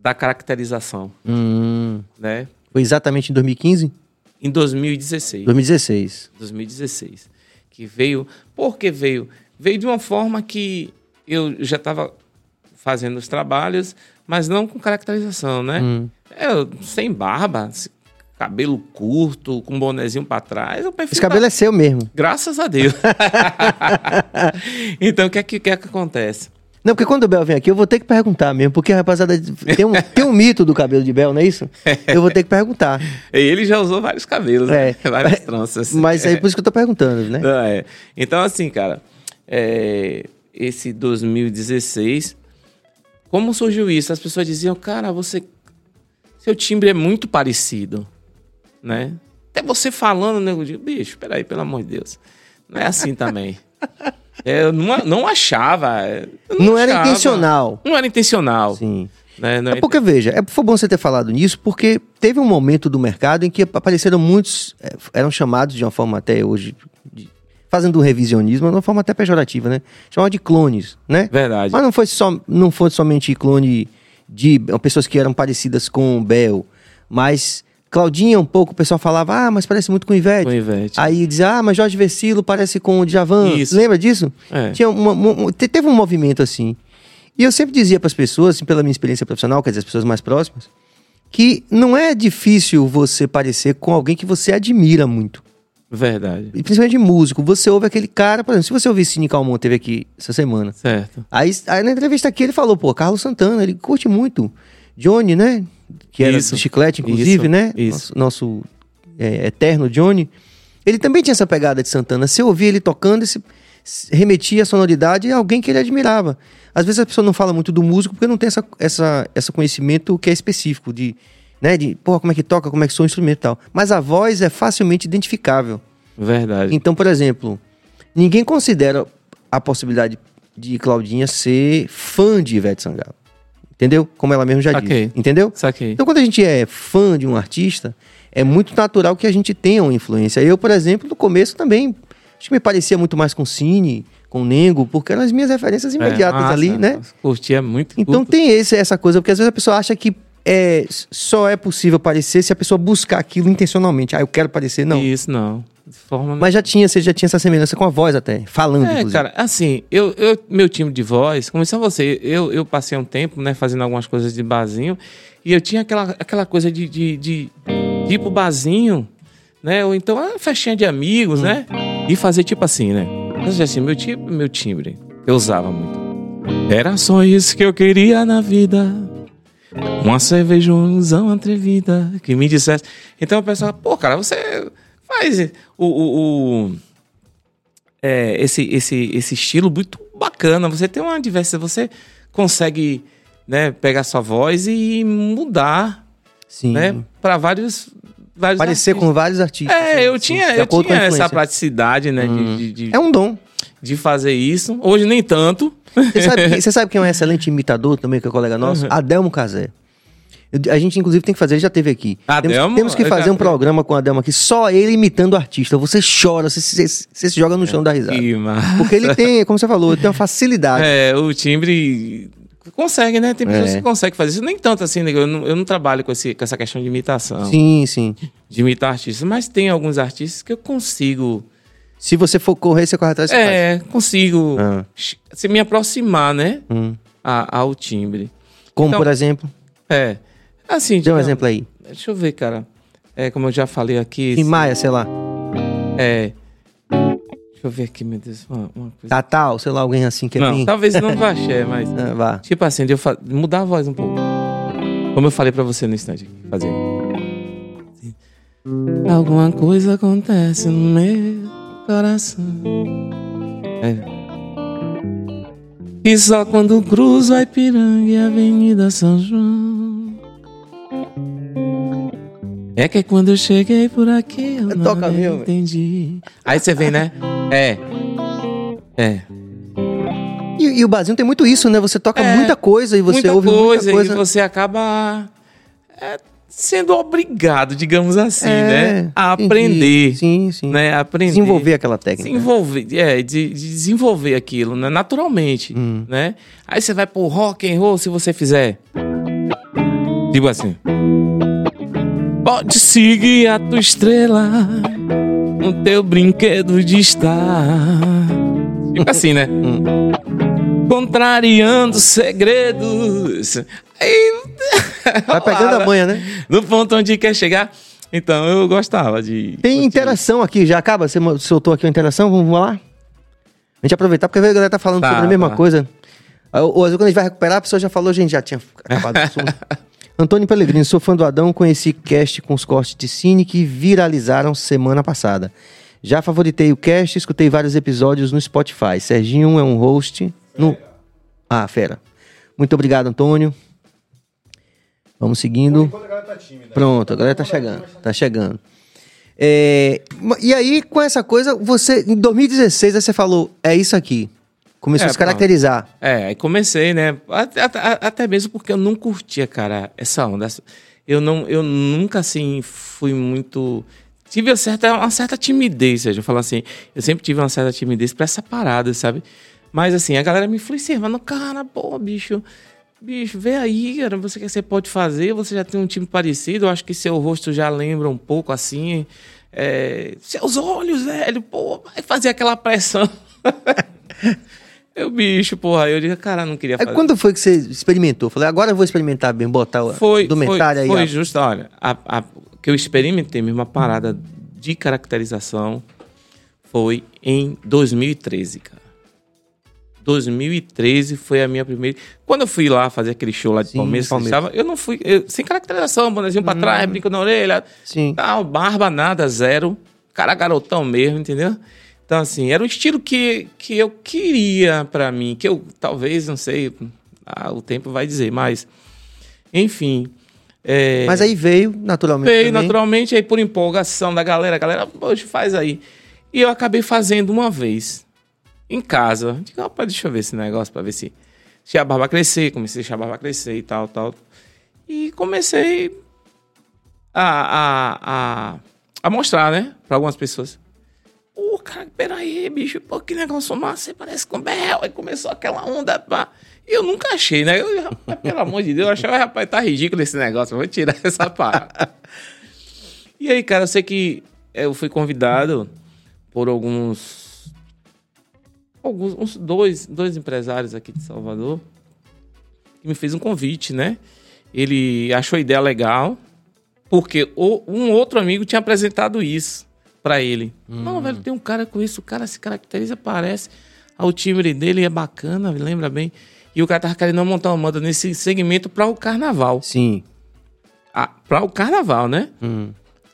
da caracterização, Hum, né? foi exatamente em 2015? Em 2016. 2016. 2016. Que veio. Por que veio? Veio de uma forma que eu já estava fazendo os trabalhos, mas não com caracterização, né? Hum. Eu, sem barba, cabelo curto, com um bonezinho para trás. Eu prefiro Esse cabelo é seu mesmo. Graças a Deus. então, o que é que, o que é que acontece? Não, porque quando o Bel vem aqui, eu vou ter que perguntar mesmo. Porque, rapaziada, tem um, tem um mito do cabelo de Bel, não é isso? Eu vou ter que perguntar. Ele já usou vários cabelos, né? É. várias tranças. Mas é por isso que eu tô perguntando, né? Não, é. Então, assim, cara, é, esse 2016, como surgiu isso? As pessoas diziam, cara, você. Seu timbre é muito parecido, né? Até você falando, né? Eu digo, bicho, peraí, pelo amor de Deus. Não é assim também. É, eu não, não achava. eu Não era achava. intencional. Não era intencional. Sim. Né? Não É porque, veja, é, foi bom você ter falado nisso, porque teve um momento do mercado em que apareceram muitos, é, eram chamados de uma forma até hoje, de- fazendo um revisionismo, de uma forma até pejorativa, né? Chamavam de clones, né? Verdade. Mas não foi, só, não foi somente clone de pessoas que eram parecidas com o Bel, mas Claudinha um pouco, o pessoal falava, ah, mas parece muito com o Ivete. Com Ivete. Aí dizia, ah, mas Jorge Vecilo parece com o Djavan. Isso. Lembra disso? É. Tinha uma- uma- te- teve um movimento assim. E eu sempre dizia para as pessoas, assim, pela minha experiência profissional, quer dizer, as pessoas mais próximas, que não é difícil você parecer com alguém que você admira muito. Verdade. E principalmente músico. Você ouve aquele cara, por exemplo, se você ouvir Cine Calmon, teve aqui essa semana. Certo. Aí, aí na entrevista aqui ele falou, pô, Carlos Santana, ele curte muito. Johnny, né? Que era Isso. do Chiclete, inclusive, Isso. né? Isso. Nosso, nosso, é, eterno Johnny. Ele também tinha essa pegada de Santana. Você ouvia ele tocando, esse, remetia a sonoridade a alguém que ele admirava. Às vezes a pessoa não fala muito do músico porque não tem essa, essa, esse conhecimento que é específico de, né, de, pô, como é que toca, como é que soa o instrumento e tal. Mas a voz é facilmente identificável. Verdade. Então, por exemplo, ninguém considera a possibilidade de Claudinha ser fã de Ivete Sangalo. Entendeu? Como ela mesma já Saquei. disse. Entendeu? Saquei. Então, quando a gente é fã de um artista, é muito natural que a gente tenha uma influência. Eu, por exemplo, no começo também, acho que me parecia muito mais com Cine, com Nengo, porque eram as minhas referências imediatas É, massa. ali, né? Curtia muito. Então curto. tem esse, essa coisa, porque às vezes a pessoa acha que é, só é possível parecer se a pessoa buscar aquilo intencionalmente. Ah, eu quero parecer. Não. Isso não. De forma Mas já tinha, você já tinha essa semelhança com a voz até, falando, É, inclusive. cara, assim, eu, eu, meu time de voz, começou você, eu, eu passei um tempo, né, fazendo algumas coisas de barzinho, e eu tinha aquela, aquela coisa de, de, de, de ir pro barzinho, né, ou então uma festinha de amigos, né, e fazer tipo assim, né. Mas assim, meu timbre, meu timbre, eu usava muito. Era só isso que eu queria na vida. Uma cerveja, uma atrevida que me dissesse. Então o pessoal, pô, cara, você faz o, o, o é, esse, esse, esse estilo muito bacana. Você tem uma diversidade, você consegue né, pegar sua voz e mudar Sim. né, para vários, vários Parecer artistas. com vários artistas. É, eu tinha, eu tinha essa praticidade, né, de- Hum. de, de, É um dom. de fazer isso. Hoje nem tanto. Você sabe, você sabe quem é um excelente imitador também, que é colega nosso? Uhum. Adelmo Casé. Eu- A gente, inclusive, tem que fazer, ele já teve aqui. Adelmo, temos, temos que fazer já- um programa com o Adelmo aqui, só ele imitando o artista. Você chora, você, você, você se joga no chão da risada. Porque ele tem, como você falou, ele tem uma facilidade. É, o timbre consegue, né? Tem pessoas É. que conseguem fazer isso. Nem tanto assim, né? eu não, eu não trabalho com, esse, com essa questão de imitação, Sim, sim. de imitar artistas, mas tem alguns artistas que eu consigo. Se você for correr, você corre atrás você faz. É, consigo Ah. se me aproximar, né? Hum. A- ao timbre. Como, Então- por exemplo, É. Assim, dê um exemplo aí. Deixa eu ver, cara. É, como eu já falei aqui. Em Maia, sei lá. É. Deixa eu ver aqui, meu Deus. Uma, uma coisa. Tatal, sei lá, alguém assim que é não, talvez não vá axé, mas. Ah, vá. Tipo assim, de eu fa- mudar a voz um pouco. Como eu falei pra você no instante. Fazer. Alguma coisa acontece no meu coração. É. E só quando cruzo a Ipiranga e a Avenida São João. É que quando eu cheguei por aqui eu não Toca velho. entendi. Aí você vem, né? É. É. E, e o Brasil tem muito isso, né? Você toca É, muita coisa e você muita ouve coisa, muita coisa. e você acaba é, sendo obrigado, digamos assim, É, né? A entendi. aprender, Sim, sim. né? Aprender. Desenvolver aquela técnica. Desenvolver, é, de, de desenvolver aquilo, né? Naturalmente, Hum. né? Aí você vai pro rock and roll se você fizer. Digo assim. Pode seguir a tua estrela no teu brinquedo de estar. Tipo assim, né? Contrariando segredos. Aí. Vai pegando a manha, né? No ponto onde quer chegar. Então eu gostava de. Tem interação aqui, já acaba? Você soltou aqui uma interação? Vamos lá? A gente aproveitar, porque a galera tá falando Tá, sobre a mesma tá. coisa. Ah, Ou, ou às vezes quando a gente vai recuperar, a pessoa já falou, gente já tinha acabado o assunto. Antônio Pellegrini, sou fã do Adão, conheci cast com os cortes de cine que viralizaram semana passada. Já favoritei o cast, escutei vários episódios no Spotify. Serginho é um host no... Ah, fera. Muito obrigado, Antônio. Vamos seguindo. Pronto, a galera tá chegando. Tá chegando. É, e aí, com essa coisa, você, em 2016, aí você falou, é isso aqui. Começou É, a se caracterizar. É, aí comecei, né? Até, até- mesmo porque eu não curtia, cara, essa onda. Eu, não, eu nunca, assim, fui muito. Tive uma certa, uma certa timidez, seja, eu falo assim, eu sempre tive uma certa timidez pra essa parada, sabe? Mas assim, a galera me influenciava, no cara, pô, bicho, bicho, vê aí, cara, você que você pode fazer, você já tem um time parecido, eu acho que seu rosto já lembra um pouco assim. é, seus olhos, velho, pô, vai fazer aquela pressão. Eu, bicho, porra, eu disse, cara, não queria Aí fazer. quando foi que você experimentou? Falei, agora eu vou experimentar bem, botar o Foi, indumentária foi, aí. foi ó. justo, olha, a, a- que eu experimentei mesmo a parada de caracterização foi em 2013, cara. 2013 foi a minha primeira. Quando eu fui lá fazer aquele show lá de Sim, Palmeiras, Palmeiras. estava, eu não fui. eu- sem caracterização, bonezinho pra trás, brinco na orelha, Sim. tal, barba, nada, zero. Cara garotão mesmo, entendeu? Então, assim, era um estilo que, que eu queria pra mim, que eu talvez, não sei, ah, o tempo vai dizer, mas. Enfim. é, Mas aí veio, naturalmente. Veio também. naturalmente aí por empolgação da galera. A galera, poxa, faz aí. E eu acabei fazendo uma vez. Em casa. Digo, rapaz, deixa eu ver esse negócio pra ver se. Se a barba crescer. Comecei a deixar a barba crescer e tal, tal. E comecei a, a, a, a mostrar, né? Pra algumas pessoas. Pô, cara, peraí, bicho, pô, que negócio massa, você parece com Bel. Aí começou aquela onda, pá. E eu nunca achei, né? Eu, pelo amor de Deus, eu achava, rapaz, tá ridículo esse negócio, eu vou tirar essa parada. e aí, cara, eu sei que eu fui convidado por alguns. Alguns, uns dois, dois empresários aqui de Salvador que me fez um convite, né? Ele achou a ideia legal, porque o- um outro amigo tinha apresentado isso pra ele. Não, velho, tem um cara com isso, o cara se caracteriza, parece. O timbre dele é bacana, lembra bem. E o cara tava querendo montar uma banda nesse segmento para o carnaval. Sim. Ah, para o carnaval, né? Hum.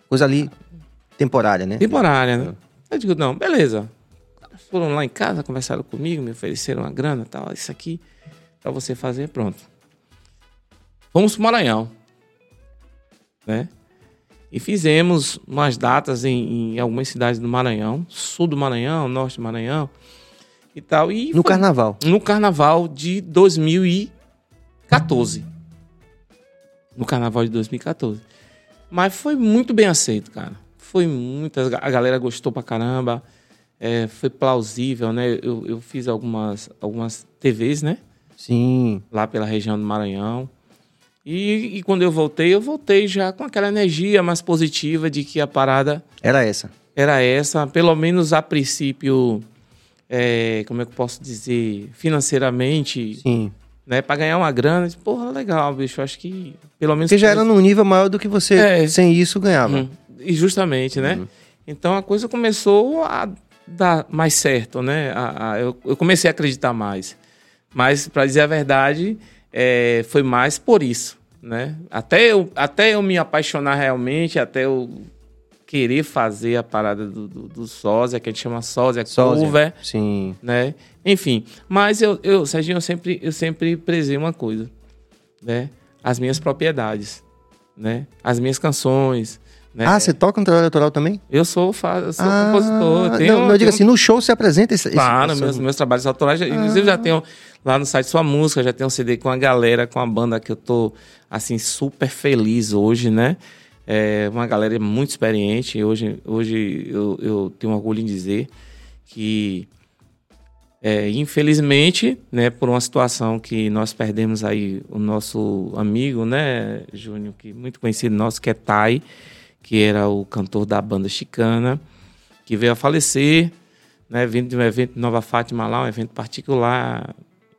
Coisa ali temporária, né? Temporária, né? Eu digo, não, beleza. Foram lá em casa, conversaram comigo, me ofereceram uma grana tal, isso aqui para você fazer, pronto. Fomos pro Maranhão, né? E fizemos umas datas em, em algumas cidades do Maranhão, sul do Maranhão, norte do Maranhão e tal. E No foi- carnaval. no carnaval de 2014. No carnaval de 2014. Mas foi muito bem aceito, cara. Foi muito. A galera gostou pra caramba. É, foi plausível, né? Eu, eu fiz algumas, algumas TVs, né? Sim. Lá pela região do Maranhão. E, e quando eu voltei, eu voltei já com aquela energia mais positiva de que a parada Era essa. era essa, pelo menos a princípio, é, como é que eu posso dizer, financeiramente, Sim. né, para ganhar uma grana, porra, legal, bicho, acho que pelo menos Porque já era num nível maior do que você, É. sem isso, ganhava. Uhum. E justamente, né? Uhum. Então a coisa começou a dar mais certo, né? A- a- eu, eu comecei a acreditar mais. Mas, para dizer a verdade, é, foi mais por isso, né? Até eu, até eu me apaixonar realmente, até eu querer fazer a parada do, do, do sósia, que a gente chama sósia, Sósia. cover, Sim. né? Enfim, mas eu, eu Serginho, eu sempre, eu sempre prezei uma coisa, né? As minhas propriedades, né? As minhas canções, né? Ah, você toca no trabalho autoral também? Eu sou, fa- eu sou Ah, compositor. Tenho, não, eu digo tenho- assim, no show você apresenta esse... esse- Claro, essa- meus, meus trabalhos autorais, já- inclusive já tenho lá no site Sua Música, já tenho um CD com a galera, com a banda que eu tô, assim, super feliz hoje, né? É uma galera muito experiente. Hoje, hoje eu, eu tenho orgulho em dizer que, é, infelizmente, né, por uma situação que nós perdemos aí o nosso amigo, né, Júnior, que muito conhecido nosso, que é Tai, que era o cantor da banda chicana, que veio a falecer, né, vindo de um evento Nova Fátima lá, um evento particular,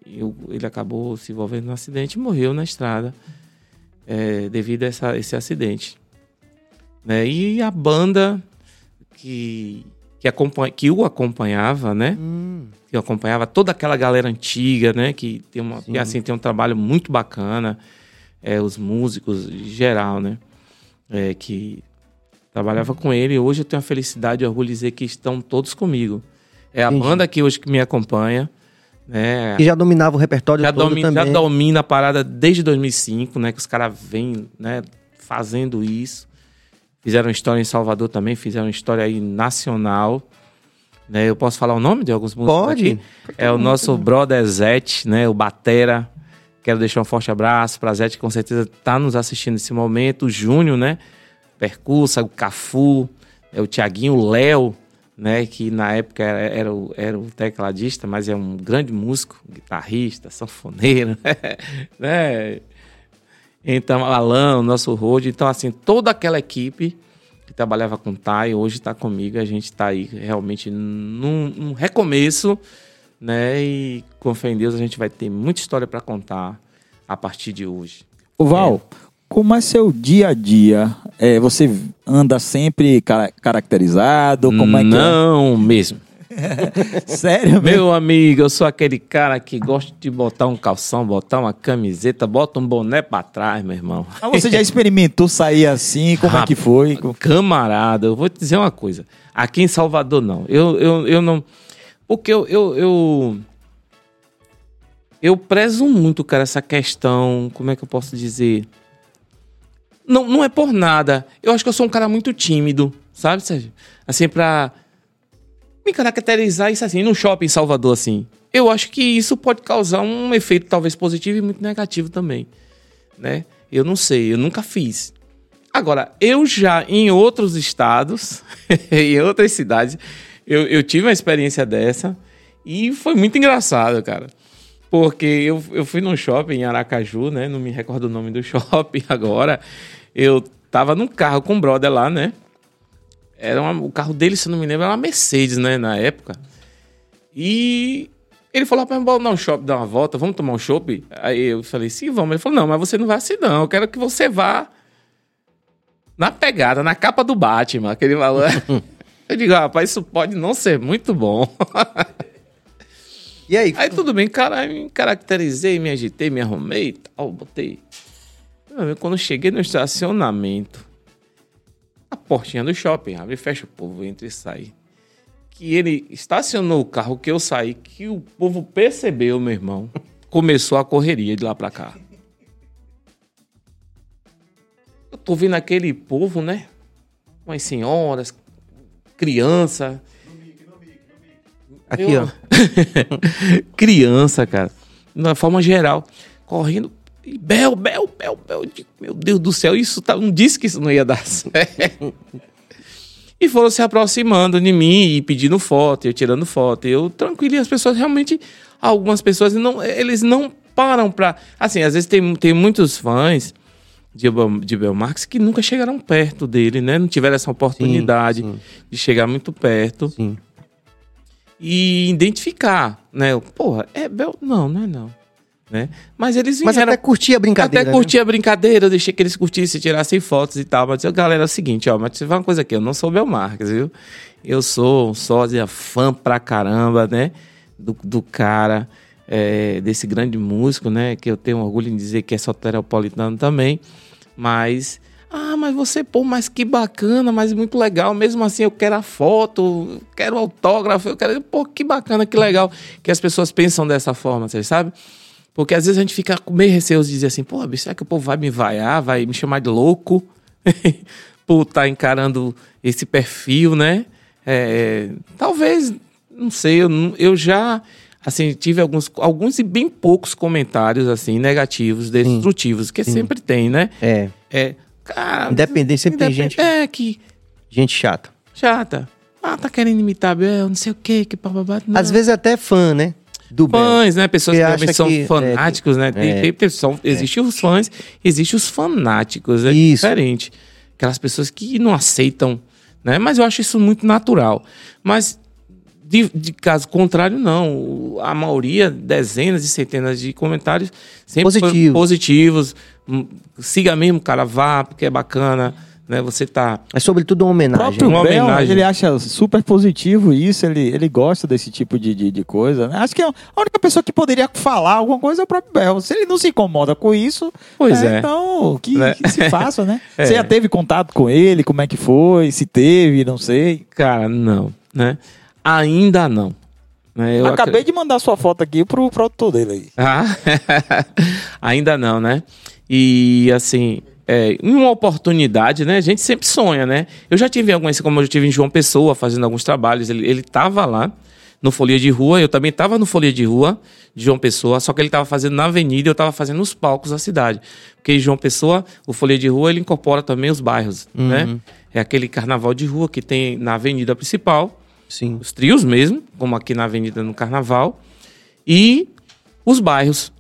e o- ele acabou se envolvendo num acidente e morreu na estrada é, devido a essa- esse acidente. Né? E a banda que, que, acompanha, que o acompanhava, né? Hum, que acompanhava toda aquela galera antiga, né? Que tem uma, que, assim tem um trabalho muito bacana, é, os músicos em geral, né? É, que trabalhava com ele. Hoje eu tenho a felicidade e orgulho de dizer que estão todos comigo. É a Entendi. banda que hoje que me acompanha, né? que já dominava o repertório Já, todo domi- já também. domina a parada desde 2005, né? Que os caras vêm, né? Fazendo isso. Fizeram história em Salvador também, fizeram história aí nacional. Né? Eu posso falar o nome de alguns músicos Pode. aqui? É o nosso brother Zete, né? O Batera. Quero deixar um forte abraço para Zete, que com certeza está nos assistindo nesse momento. O Júnior, né? Percursa, o Cafu, é o Tiaguinho, o Léo, né? Que na época era, era, o, era o tecladista, mas é um grande músico, guitarrista, sanfoneiro, né? Então, Alan, o nosso road. Então, assim, toda aquela equipe que trabalhava com o Tai, hoje está comigo. A gente está aí realmente num, num recomeço, né? E com fé em Deus a gente vai ter muita história para contar a partir de hoje. Ô Val, como é seu dia a dia? É, você anda sempre cara- caracterizado? Como é que Não mesmo. é? Sério? mesmo? Meu amigo, eu sou aquele cara que gosta de botar um calção, botar uma camiseta, bota um boné pra trás, meu irmão. Mas você já experimentou sair assim? Como é que foi? Camarada, eu vou te dizer uma coisa. Aqui em Salvador, não. Eu, eu, eu não. Porque eu, eu, eu. eu prezo muito, cara, essa questão. Como é que eu posso dizer? Não, não é por nada. Eu acho que eu sou um cara muito tímido, sabe, Sérgio? Assim, pra me caracterizar isso assim, num shopping em Salvador, assim. Eu acho que isso pode causar um efeito talvez positivo e muito negativo também, né? Eu não sei, eu nunca fiz. Agora, eu já em outros estados, em outras cidades, eu, eu tive uma experiência dessa e foi muito engraçado, cara. Porque eu, eu fui num shopping em Aracaju, né? Não me recordo o nome do shopping agora. Eu tava num carro com um brother lá, né? Era uma- o carro dele, se não me lembro, era uma Mercedes, né? Na época. E ele falou, rapaz, vamos dar um shopping, dar uma volta, vamos tomar um chopp? Aí eu falei, sim, vamos. Ele falou, não, mas você não vai assim, não. Eu quero que você vá na pegada, na capa do Batman, aquele valor. eu digo, rapaz, isso pode não ser muito bom. E aí? Aí tudo bem, cara, me caracterizei, me agitei, me arrumei e tal, botei. Quando cheguei no estacionamento, a portinha do shopping, abre e fecha, o povo entra e sai. Que ele estacionou o carro que eu saí, que o povo percebeu, meu irmão. Começou a correria de lá pra cá. Eu tô vendo aquele povo, né? Umas senhoras, criança. Aqui, Eu- ó. criança, cara. Na forma geral. Correndo. Bel, Bel, Bel, Bel. Meu Deus do céu, isso tá, não disse que isso não ia dar certo. E foram se aproximando de mim e pedindo foto, eu tirando foto. Eu tranquilo, e as pessoas realmente, algumas pessoas, não, eles não param pra. Assim, às vezes tem, tem muitos fãs de, de Belmarx que nunca chegaram perto dele, né? Não tiveram essa oportunidade sim. de chegar muito perto Sim. E identificar, né? Porra, é Bel. Não, não é não. Né? Mas eles Mas vieram. até curtir a brincadeira. Até né? curti a brincadeira, eu deixei que eles curtissem, tirassem fotos e tal. Mas, eu, galera, é o seguinte, ó, mas eu falar uma coisa aqui, eu não sou Bel Marques, viu? Eu sou um sósia fã pra caramba, né? Do, do cara, é, desse grande músico, né? Que eu tenho orgulho em dizer que é soteropolitano também. Mas, ah, mas você, pô, mas que bacana, mas muito legal. Mesmo assim, eu quero a foto, eu quero o autógrafo, eu quero. Pô, que bacana, que legal que as pessoas pensam dessa forma, vocês sabem? Porque às vezes a gente fica meio receoso de dizer assim, pô, será que o povo vai me vaiar, vai me chamar de louco por estar encarando esse perfil, né? É, talvez, não sei, eu, eu já assim, tive alguns, alguns e bem poucos comentários assim, negativos, destrutivos, que sempre tem, né? É. É, cara, Independente, sempre tem independ- gente- É, que Gente chata. chata. Ah, tá querendo imitar Bel, não sei o quê, que bababá. Às vezes até fã, né? Do Bel. fãs, né? Pessoas que realmente são que- fanáticos, né? Tem, é. tem pessoal, existe os fãs, existe os fanáticos, é Isso. diferente. Aquelas pessoas que não aceitam, né? Mas eu acho isso muito natural. Mas de, de caso contrário, não. A maioria, dezenas e centenas de comentários sempre foram Positivo. positivos. Hum, Siga mesmo, cara, vá, porque é bacana, né? Você tá É sobretudo uma homenagem. próprio Uma Bel, homenagem. ele acha super positivo isso, ele, ele gosta desse tipo de, de, de coisa. né? Acho que a única pessoa que poderia falar alguma coisa é o próprio Bel. Se ele não se incomoda com isso, Pois é. então que, Né? que se faça, né? É. Você já teve contato com ele? Como é que foi? Se teve, não sei. Cara, não, né? Ainda não. Né? Eu Acabei de mandar sua foto aqui pro produtor dele aí. Ah, ainda não, né? E assim, é, uma oportunidade, né? A gente sempre sonha, né? Eu já tive algumas, como eu tive em João Pessoa, fazendo alguns trabalhos. Ele, ele tava lá no Folia de Rua, eu também tava no Folia de Rua de João Pessoa, só que ele tava fazendo na avenida e eu tava fazendo nos palcos da cidade. Porque João Pessoa, o Folia de Rua, ele incorpora também os bairros, né? É aquele carnaval de rua que tem na avenida principal, Sim. os trios mesmo, como aqui na Avenida no Carnaval, e os bairros.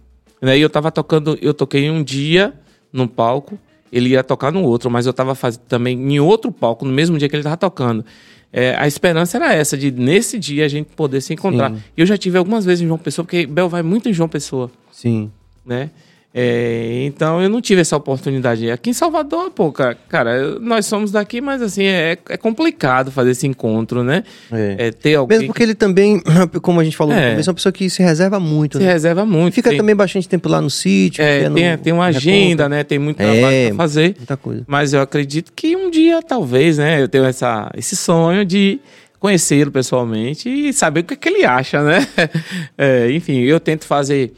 Né? E eu tava tocando, eu toquei um dia num palco, ele ia tocar no outro, mas eu tava fazendo também em outro palco, no mesmo dia que ele tava tocando. É, a esperança era essa, de nesse dia a gente poder se encontrar. Sim. E eu já tive algumas vezes em João Pessoa, porque Bel vai muito em João Pessoa, Sim. né? É, então eu não tive essa oportunidade. Aqui em Salvador, pô, cara, cara, nós somos daqui, mas assim, é, é complicado fazer esse encontro, né? É. É, ter alguém Mesmo porque ele também, como a gente falou, É. é uma pessoa que se reserva muito. se né? reserva muito. Fica tem, também bastante tempo lá no sítio. é, que é no- tem, tem uma agenda, né? Tem muito É. trabalho pra fazer. Muita coisa. Mas eu acredito que um dia, talvez, né? Eu tenho essa, esse sonho de conhecê-lo pessoalmente e saber o que, é que ele acha, né? É, enfim, eu tento fazer,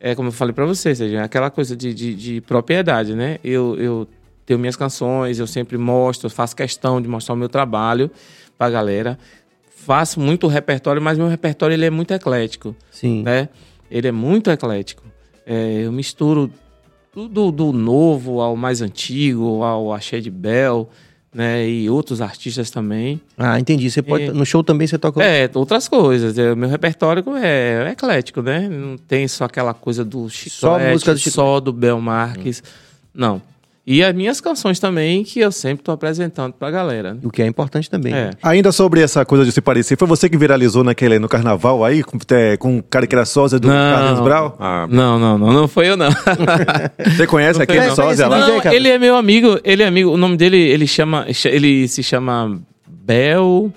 é, como eu falei pra você, seja, aquela coisa de, de, de propriedade, né? Eu, eu tenho minhas canções, eu sempre mostro, faço questão de mostrar o meu trabalho pra galera. Faço muito repertório, mas meu repertório ele é muito eclético Sim. né? Ele é muito eclético. É, eu misturo tudo do novo ao mais antigo, ao Axé de Bel, né? E outros artistas também. Ah, entendi. Você pode. É. No show também você toca. É, outras coisas. É, meu repertório é, é eclético, né? Não tem só aquela coisa do Chiclete, Só música do Chiclete. só do Bel Marques. Não. E as minhas canções também, que eu sempre tô apresentando pra galera. né? O que é importante também. É. Ainda sobre essa coisa de se parecer, foi você que viralizou naquele, no carnaval aí, com, é, com o cara que era sósia do Não. Carlos Brau? Ah, Não, não, não, não foi eu não. você conhece Não aquele não. sósia lá? Não, ele é meu amigo, ele é amigo, o nome dele, ele chama, ele se chama Bel,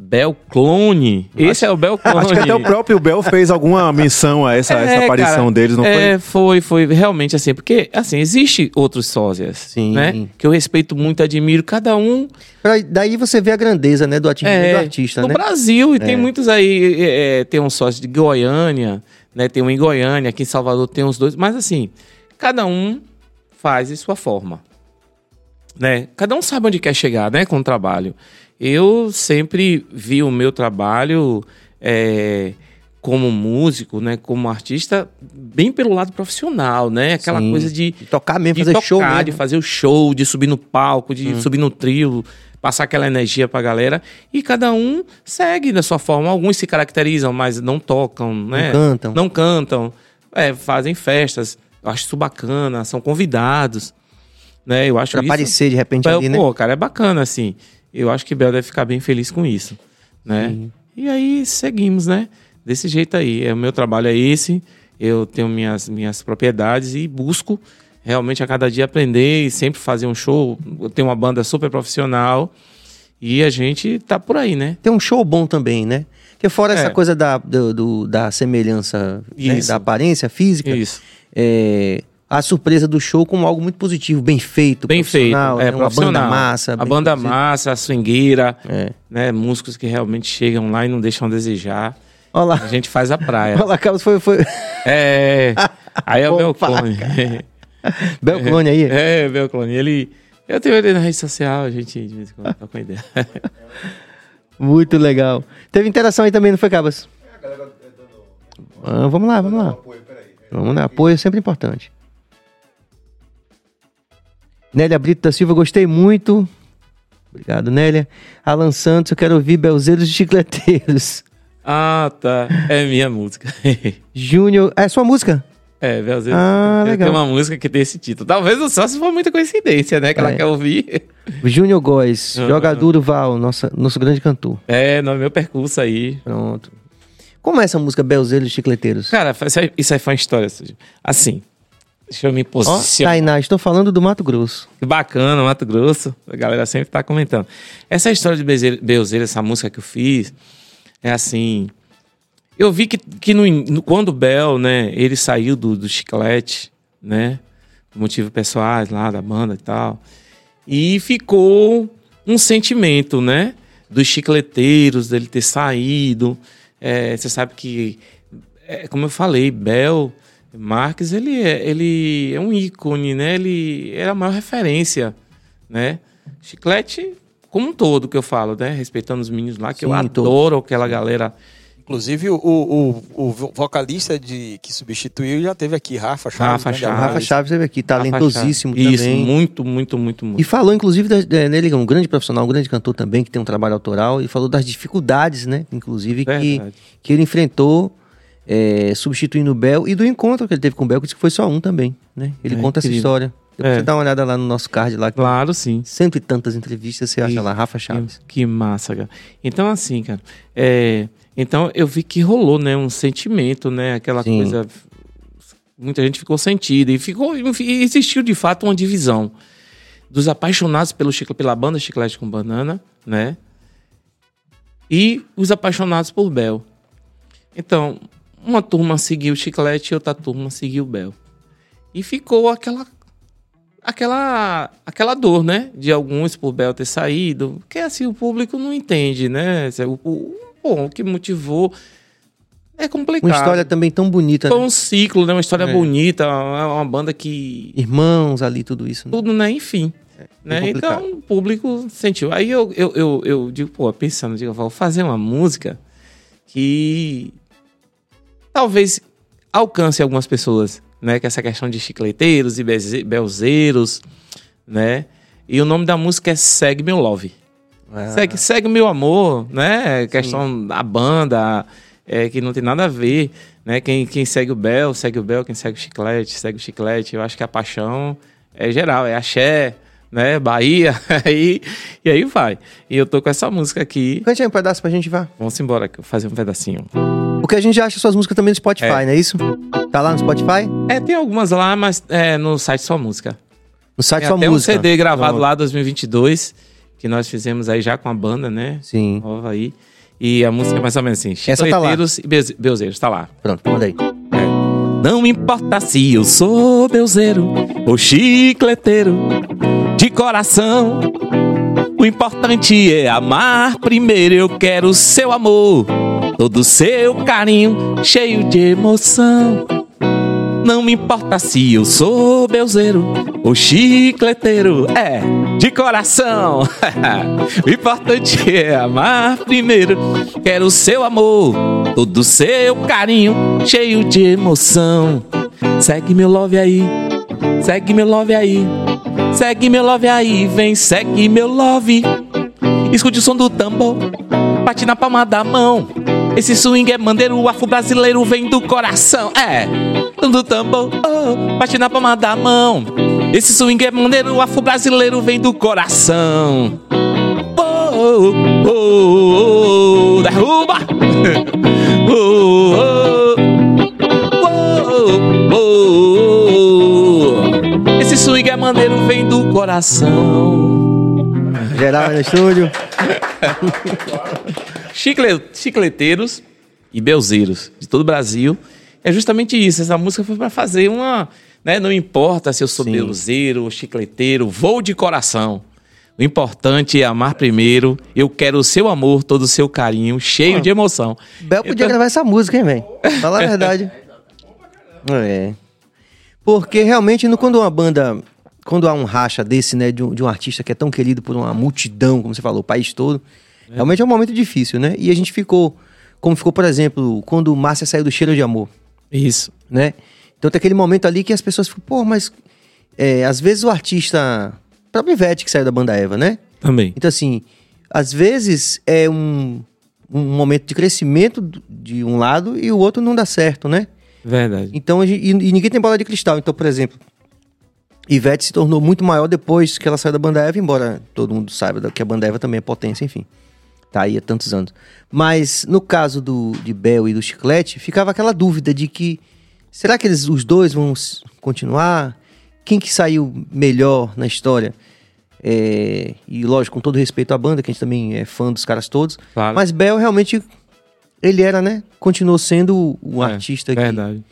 Bel Clone. Esse é o Bel Clone. Acho que até o próprio Bel fez alguma menção a essa, essa É, aparição cara, deles, não é, foi? foi, realmente assim, porque assim, existe outros sósias, Sim. né? Que eu respeito muito, admiro, cada um Pra- Daí você vê a grandeza, né, do atingimento é, do artista, no né? Brasil, e tem É. muitos aí, é, é, tem um sócio de Goiânia, né? Tem um em Goiânia, aqui em Salvador tem uns dois, mas assim, cada um faz de sua forma, né? Cada um sabe onde quer chegar, né, com o trabalho. Eu sempre vi o meu trabalho é, como músico, né, como artista, bem pelo lado profissional, né? Aquela Sim. coisa de De tocar mesmo, de fazer tocar, show mesmo. de fazer o show, de subir no palco, de Hum. subir no trio, passar aquela energia pra galera. E cada um segue da sua forma. Alguns se caracterizam, mas não tocam, né? cantam. Não cantam. É, fazem festas. Eu acho isso bacana, são convidados. Né? Eu acho Pra isso... aparecer de repente Bel, ali, né? Pô, cara, é bacana, assim. Eu acho que Bel deve ficar bem feliz com isso, né? Sim. E aí seguimos, né? Desse jeito aí. É, o meu trabalho é esse. Eu tenho minhas, minhas propriedades e busco realmente a cada dia aprender e sempre fazer um show. Eu tenho uma banda super profissional e a gente tá por aí, né? Tem um show bom também, né? Porque fora essa É. coisa da, do, do- da semelhança, né, da aparência física, Isso. é, a surpresa do show como algo muito positivo, bem feito, Bem feito. É, né? uma banda massa. A banda massa, a swingueira, É. né? Músicos que realmente chegam lá e não deixam a desejar. Olha lá, A gente faz a praia. olha lá, Carlos, foi, foi É. Aí é o meu Opa, clone. Bel Clone aí. É, meu clone. Ele. Eu tenho ele na rede social, a gente de vez em quando troca uma ideia. Muito legal. Teve interação aí também, não foi, Cabas? Ah, vamos lá, vamos lá. Vamos lá, apoio é sempre importante. Nélia Brito da Silva, gostei muito. Obrigado, Nélia. Alan Santos, eu quero ouvir Belzeiros e Chicleteiros. ah, tá. É minha música. Júnior, é sua música? é, Belzeiro. Ah, legal. tem uma música que tem esse título. Talvez só se for muita coincidência, né? Que É. ela quer ouvir. Júnior Góes, joga duro Val, nossa, nosso grande cantor. É, no meu percurso aí. Pronto. Como é essa música Belzeiros e Chicleteiros? Cara, isso aí- foi uma história. Assim, deixa eu me Ó, posicionar. Tainá, estou falando do Mato Grosso. Que bacana, Mato Grosso. A galera sempre tá comentando. Essa história de Belzeira, essa música que eu fiz, é assim. Eu vi que, que no- quando o Bel, né, ele saiu do, do chiclete, né? Por motivos pessoais lá da banda e tal. E ficou um sentimento, né? Dos chicleteiros, dele ter saído. É, você sabe que, é, como eu falei, Bel Marques, ele é, ele é um ícone, né? Ele era a maior referência, né? Chiclete como um todo que eu falo, né? Respeitando os meninos lá, que eu Sim, adoro aquela galera. Inclusive, o, o, o vocalista de, que substituiu já teve aqui, Rafa Chaves. Rafa grande Chaves. Rafa Chaves esteve aqui, talentosíssimo Rafa Chaves. também. Isso, muito, muito, muito, muito. E falou, inclusive, da, é, né, ele é um grande profissional, um grande cantor também, que tem um trabalho autoral, e falou das dificuldades, né? Inclusive, que, que ele enfrentou é, substituindo o Bel e do encontro que ele teve com o Bel, que disse que foi só um também, né? Ele É, conta essa incrível. história. Depois É. você dá uma olhada lá no nosso card lá, Claro, sim. cento e tantas entrevistas, você acha E- lá, Rafa Chaves. Que, que massa, cara. Então, assim, cara, é, então eu vi que rolou, né, um sentimento, né, aquela Sim. coisa. Muita gente ficou sentida e ficou, enfim, existiu de fato uma divisão dos apaixonados pelo chicle, pela banda Chiclete com Banana, né, e os apaixonados por Bel. Então, uma turma seguiu o Chiclete e outra turma seguiu o Bel. E ficou aquela aquela aquela dor, né? De alguns por Bel ter saído, porque assim o público não entende, né? O, o, bom, o que motivou é complicado. Uma história também tão bonita, Foi né? um ciclo, né? Uma história É. bonita, uma, uma banda que Irmãos ali, tudo isso. né? tudo, né? Enfim. né? bem complicado. Então o público sentiu. Aí eu, eu, eu, eu digo, pô, pensando, digo, vou fazer uma música que talvez alcance algumas pessoas, né? Que é essa questão de chicleteiros e belzeiros, né? E o nome da música é Segue Meu Love. Ah, Segue, segue meu amor, né? Questão da banda, é, que não tem nada a ver, né? Quem, quem segue o Bel, segue o Bel, quem segue o Chiclete, segue o Chiclete. Eu acho que a paixão é geral, é axé, né? Bahia, aí, e aí vai. E eu tô com essa música aqui. Cante aí um pedaço pra gente, vá. Vamos embora, fazer um pedacinho. Porque a gente acha suas músicas também no Spotify, É. não é isso? Tá lá no Spotify? É, tem algumas lá, mas é no site Só Música. No site Tem sua até música. um CD gravado Pronto. lá 2022 que nós fizemos aí já com a banda, né? Sim. Nova aí. E a música é mais ou menos assim: tá lá. Chicleteiros e Beuz- Beuzeiros, tá lá. Pronto, manda aí. Não importa se eu sou beuzeiro ou chicleteiro de coração. O importante é amar primeiro. Eu quero seu amor, todo seu carinho, cheio de emoção. Não me importa se eu sou beuzeiro ou chicleteiro, é de coração. o importante é amar primeiro. Quero seu amor, todo seu carinho, cheio de emoção. Segue meu love aí, segue meu love aí, segue meu love aí, vem, segue meu love. Escute o som do tambor, bate na palma da mão. Esse swing é maneiro, o afro brasileiro vem do coração. É, do tambor, oh, bate na palma da mão. Esse swing é maneiro, o afro brasileiro vem do coração. Oh, oh, oh, oh, derruba! Oh, oh, oh, oh. Esse swing é maneiro, vem do coração. Geral no estúdio. Chicle- chicleteiros e beuzeiros de todo o Brasil. É justamente isso. Essa música foi para fazer uma. Né, não importa se eu sou Sim. beuzeiro ou chicleteiro, vou de coração. O importante é amar primeiro. Eu quero o seu amor, todo o seu carinho, cheio de emoção. Bel podia Então- gravar essa música, hein, velho? Fala a verdade. É. Porque realmente, no- quando uma banda. Quando há um racha desse, né, de um, de um artista que é tão querido por uma multidão, como você falou, o país todo, realmente é um momento difícil, né? E a gente ficou. Como ficou, por exemplo, quando o Márcia saiu do Cheiro de Amor, Isso. né? Então tem aquele momento ali que as pessoas ficam, pô, mas. é, às vezes o artista. Próprio Ivete que saiu da banda Eva, né? Também. Então, assim, às vezes é um, um momento de crescimento de um lado e o outro não dá certo, né? Verdade. Então, a gente- e, e ninguém tem bola de cristal. Então, por exemplo, Ivete se tornou muito maior depois que ela saiu da banda Eva, embora todo mundo saiba que a banda Eva também é potência, enfim. Tá aí há tantos anos. Mas no caso do, de Bel e do Chiclete, ficava aquela dúvida de que será que eles, os dois vão continuar? Quem que saiu melhor na história? É, e lógico, com todo respeito à banda, que a gente também é fã dos caras todos. Claro. Mas Bel realmente, ele era, né? Continuou sendo o É, artista que Verdade.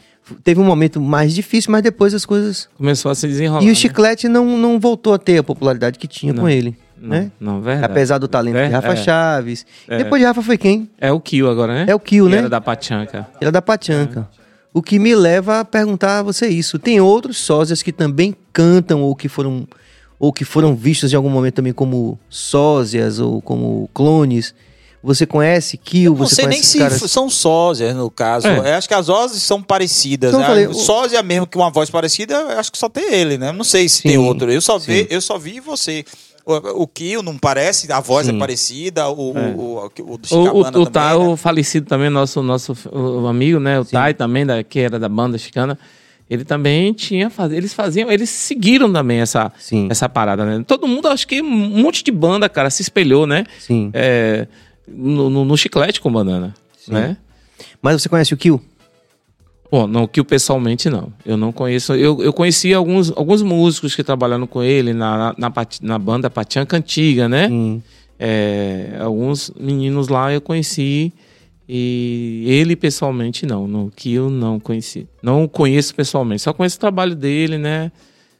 teve um momento mais difícil, mas depois as coisas. Começou a se desenrolar. e né? o Chiclete não, não voltou a ter a popularidade que tinha Não. com ele. Não, né? não, verdade. Apesar do talento É, de Rafa é. Chaves. É. Depois de Rafa foi quem? É o Kill agora, né? É o Kill, Que né? Era da Pachanca. Ele é da Pachanca. O que me leva a perguntar a você isso. Tem outros sósias que também cantam ou que foram ou que foram vistos em algum momento também como sósias ou como clones. Você conhece Kill? Não Você sei nem conhece se caras... são sósias, no caso. É. Eu acho que as vozes são parecidas. Então, né? eu falei, o- Sósia mesmo que uma voz parecida, eu acho que só tem ele, né? Não sei se tem Sim, outro. Eu só, vi, eu só vi você. O, o Kill não parece, a voz Sim. é parecida, o, É. o, o, o do O, o, também, Tai, né? o falecido também, nosso, nosso o, amigo, né? O Tai também, da, que era da banda chicana. Ele também tinha faz... Eles faziam, eles seguiram também essa, Sim. essa parada, né? Todo mundo, acho que um monte de banda, cara, se espelhou, né? Sim. É, no, no, no chiclete com banana, né? Mas você conhece o Kill? Bom, não, que eu pessoalmente não. Eu não conheço. Eu, eu conheci alguns, alguns músicos que trabalharam com ele na, na, na, na banda Patianca Antiga, né? Sim. É, alguns meninos lá eu conheci e ele pessoalmente não, no que eu não conheci. Não o conheço pessoalmente, só conheço o trabalho dele, né?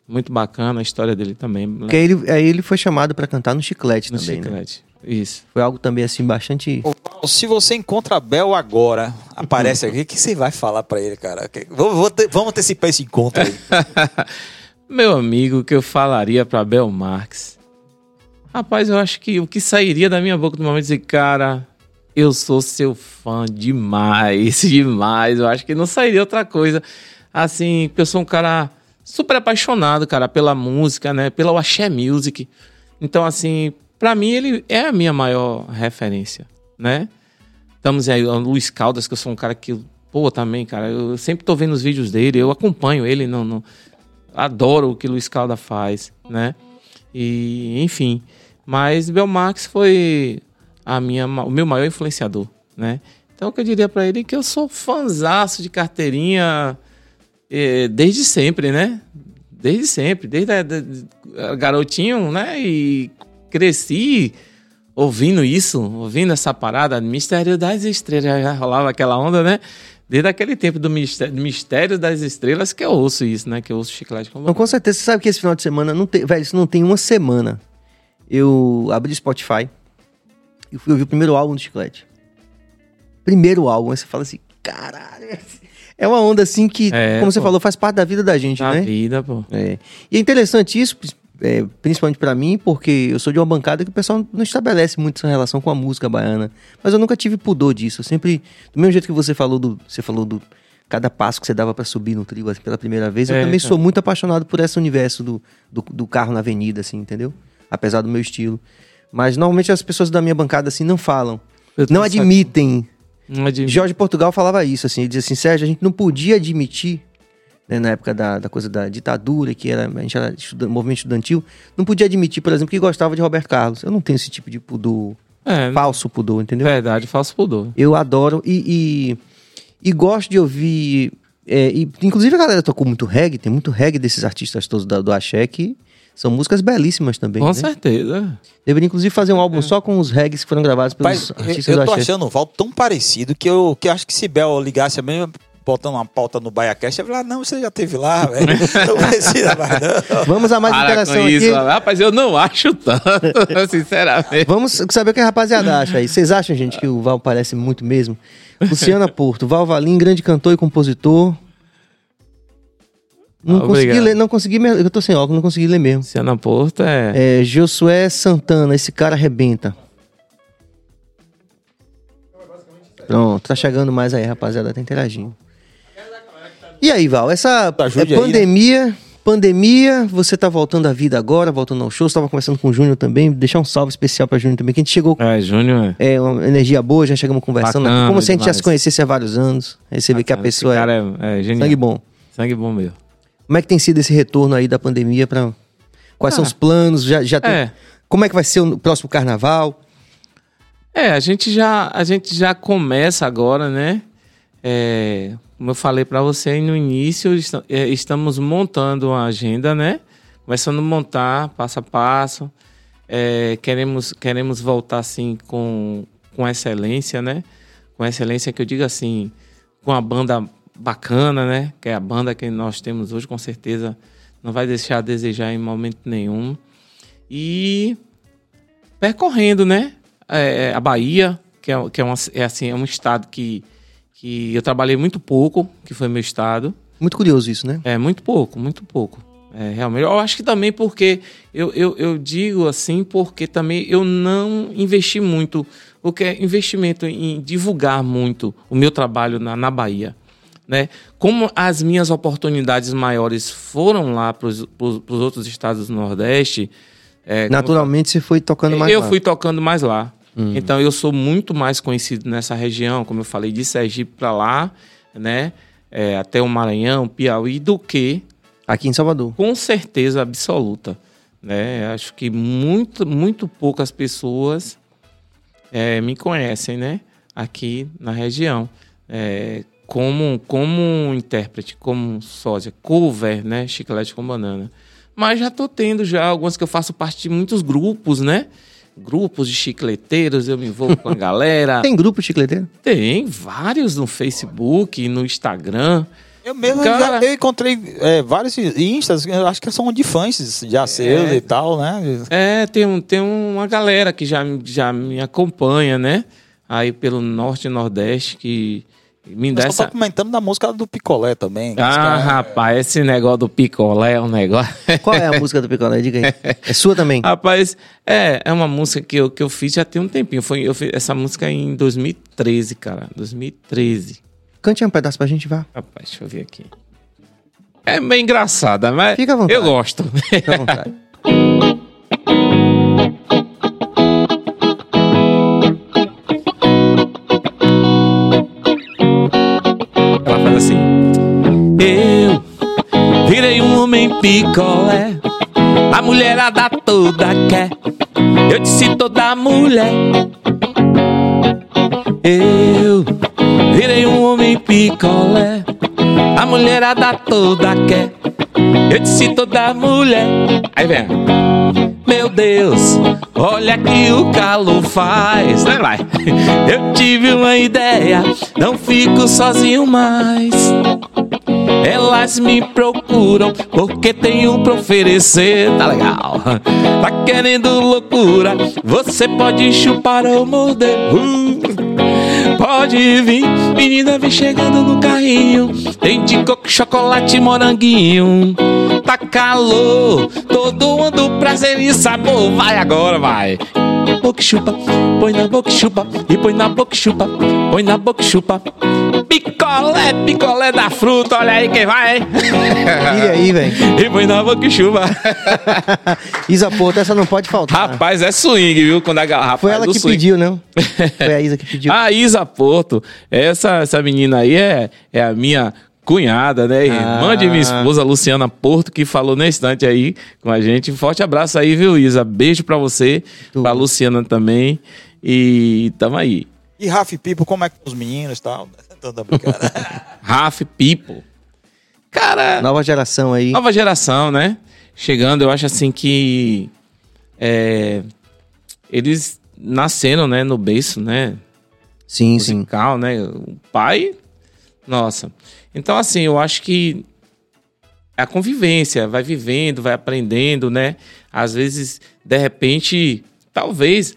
Muito bacana a história dele também. né? Porque aí ele, aí ele foi chamado pra cantar no Chiclete No também, né? chiclete. Isso. Foi algo também assim bastante Se você encontra Bel agora, aparece aqui, o que você vai falar pra ele, cara? Vamos, vamos antecipar esse encontro aí. Meu amigo, o que eu falaria pra Bel Marx? Rapaz, eu acho que o que sairia da minha boca no momento de dizer, cara, eu sou seu fã demais, demais. Eu acho que não sairia outra coisa. Assim, porque eu sou um cara super apaixonado, cara, pela música, né? Pela Axé Music. Então, assim, pra mim ele é a minha maior referência, né? Estamos aí, o Luiz Caldas, que eu sou um cara que, pô, também, cara, eu sempre tô vendo os vídeos dele, eu acompanho ele, não, não adoro o que Luiz Caldas faz, né? E, enfim, mas Belmax foi a minha, o meu maior influenciador, né? Então, o que eu diria pra ele que eu sou fãzaço de carteirinha eh, desde sempre, né? Desde sempre, desde da- garotinho, né? E cresci ouvindo isso, ouvindo essa parada, Mistério das Estrelas, já rolava aquela onda, né? Desde aquele tempo do Mistério, Mistério das Estrelas que eu ouço isso, né? Que eu ouço chiclete com Não, com certeza. Você sabe que esse final de semana não tem. Velho, isso não tem uma semana. Eu abri o Spotify e fui ouvir o primeiro álbum do Chiclete. Primeiro álbum. Aí você fala assim, caralho. É uma onda assim que, É, como você pô. falou, faz parte da vida da gente, Na né? vida, pô. É. E é interessante isso, é, principalmente pra mim, porque eu sou de uma bancada que o pessoal não estabelece muito essa relação com a música baiana. Mas eu nunca tive pudor disso. Eu sempre, do mesmo jeito que você falou do, você falou do cada passo que você dava pra subir no trio assim, pela primeira vez, eu É, também cara. sou muito apaixonado por esse universo do, do, do carro na avenida, assim, entendeu? Apesar do meu estilo. Mas normalmente as pessoas da minha bancada assim não falam, não admitem. Não. Jorge Portugal falava isso, assim, ele dizia assim, Sérgio, a gente não podia admitir, né, na época da, da coisa da ditadura, que era, a gente era estuda- movimento estudantil, não podia admitir, por exemplo, que gostava de Roberto Carlos. Eu não tenho esse tipo de pudor, É, falso pudor, entendeu? verdade, falso pudor. Eu adoro e, e, e gosto de ouvir. é, e, inclusive a galera tocou muito reggae, tem muito reggae desses artistas todos da- do Axé que são músicas belíssimas também. Com né? certeza. Deveria inclusive fazer um álbum só com os reggaes que foram gravados pelos Rapaz, artistas eu, eu do tô Axé. achando o Val tão parecido que eu, que eu acho que se Bel ligasse a mesma botando uma pauta no BaiaCast, eu ia falar, não, você já teve lá, velho. Não precisa mais, não. Vamos a mais Para interação com isso, aqui. rapaz, eu não acho tanto, sinceramente. Vamos saber o que a rapaziada acha aí. Vocês acham, gente, que o Val parece muito mesmo? Luciana Porto, Val Valim, grande cantor e compositor. Não Obrigado. consegui ler, não consegui, eu tô sem óculos, não consegui ler mesmo. Luciana Porto é... É, Josué Santana, esse cara arrebenta. Pronto, tá chegando mais aí, rapaziada, tá interagindo. E aí, Val, essa Ajude é, aí, né? pandemia, pandemia, você tá voltando à vida agora, voltando ao show, você tava conversando com o Júnior também, deixar um salve especial pra Júnior também, que a gente chegou É, Júnior é... é uma energia boa, já chegamos conversando, Bacana como se a gente já demais. se conhecesse há vários anos. Aí você vê que a Esse pessoa cara é é, é genial. sangue bom. Sangue bom mesmo. Como é que tem sido esse retorno aí da pandemia para Quais são Ah, os planos? Já, já tem- É. Como é que vai ser o próximo carnaval? É, a gente já, a gente já começa agora, né? É, como eu falei para você no início, é, estamos montando uma agenda, né? Começando a montar passo a passo. É, queremos, queremos voltar assim com, com excelência, né? Com excelência que eu digo assim, com a banda bacana, né? Que é a banda que nós temos hoje, com certeza não vai deixar a desejar em momento nenhum. E percorrendo, né? É, a Bahia, que, é, que é, uma, é, assim, é um estado que, que eu trabalhei muito pouco, que foi meu estado. Muito curioso isso, né? É, muito pouco, muito pouco. É, realmente. Eu acho que também porque, eu, eu, eu digo assim, porque também eu não investi muito, o que é investimento em divulgar muito o meu trabalho na, na Bahia. Né? Como as minhas oportunidades maiores foram lá para os outros estados do Nordeste, é, Naturalmente você foi tocando mais eu lá. fui tocando mais lá. Então eu sou muito mais conhecido nessa região, como eu falei, de Sergipe para lá, né? É, até o Maranhão, Piauí, do que Aqui em Salvador. com certeza absoluta. Né? Acho que muito, muito poucas pessoas é, me conhecem, né? Aqui na região. É, como, como intérprete, como sósia, cover, né? Chiclete com banana. Mas já tô tendo já algumas que eu faço parte de muitos grupos, né? Grupos de chicleteiros, eu me envolvo com a galera. Tem grupo chicleteiro? Tem vários no Facebook, no Instagram. Eu mesmo Cara- já, eu encontrei é, vários instas, eu acho que são de fãs já seus e tal, né? É, tem, um, tem uma galera que já, já me acompanha, né? Aí pelo norte e nordeste que me dá só essa. tô comentando da música do Picolé também. Ah, rapaz, esse negócio do picolé é um negócio. Qual é a música do Picolé? Diga aí. É sua também? Rapaz, é, é uma música que eu, que eu fiz já tem um tempinho. Foi, eu fiz essa música em 2013, cara. 2013. Cante um pedaço pra gente, vá. Rapaz, deixa eu ver aqui. É bem engraçada, mas Fica à vontade. eu gosto. Fica à vontade. homem picolé. A mulherada toda quer. Eu disse toda mulher. Eu virei um homem picolé. A mulherada toda quer. Eu disse toda mulher. Aí vem. Meu Deus, olha que o calor faz. Vai, vai. Eu tive uma ideia, não fico sozinho mais. Elas me procuram porque tenho pra oferecer, tá legal? Tá querendo loucura? Você pode chupar ou morder. Hum. Pode vir, menina, vem chegando no carrinho. Tem de coco, chocolate, moranguinho. Tá calor, todo mundo prazer e sabor. Vai agora, vai. Boca e chupa, põe na boca e chupa, e põe na boca e chupa, põe na boca e chupa. Picolé, picolé da fruta, olha aí quem vai. E aí, velho? E põe na boca e chupa. Isa Porto, essa não pode faltar. Rapaz, é swing, viu? Quando a rapaz, Foi ela do que swing. pediu, não? Foi a Isa que pediu. A Isa Porto, essa, essa menina aí é, é a minha cunhada, né? Irmã Ah. de minha esposa, Luciana Porto, que falou na instante aí com a gente. Forte abraço aí, viu, Isa? Beijo pra você, Tudo. pra Luciana também. E tamo aí. E Rafa Pipo, como é que os meninos e tal? Tanta brincadeira. Raf People. Cara, Nova geração aí. nova geração, né? Chegando, eu acho assim que é, eles nasceram, né, no berço, né? Sim, sim. musical, né? O pai, nossa. Então, assim, eu acho que a convivência, vai vivendo, vai aprendendo, né? Às vezes, de repente, talvez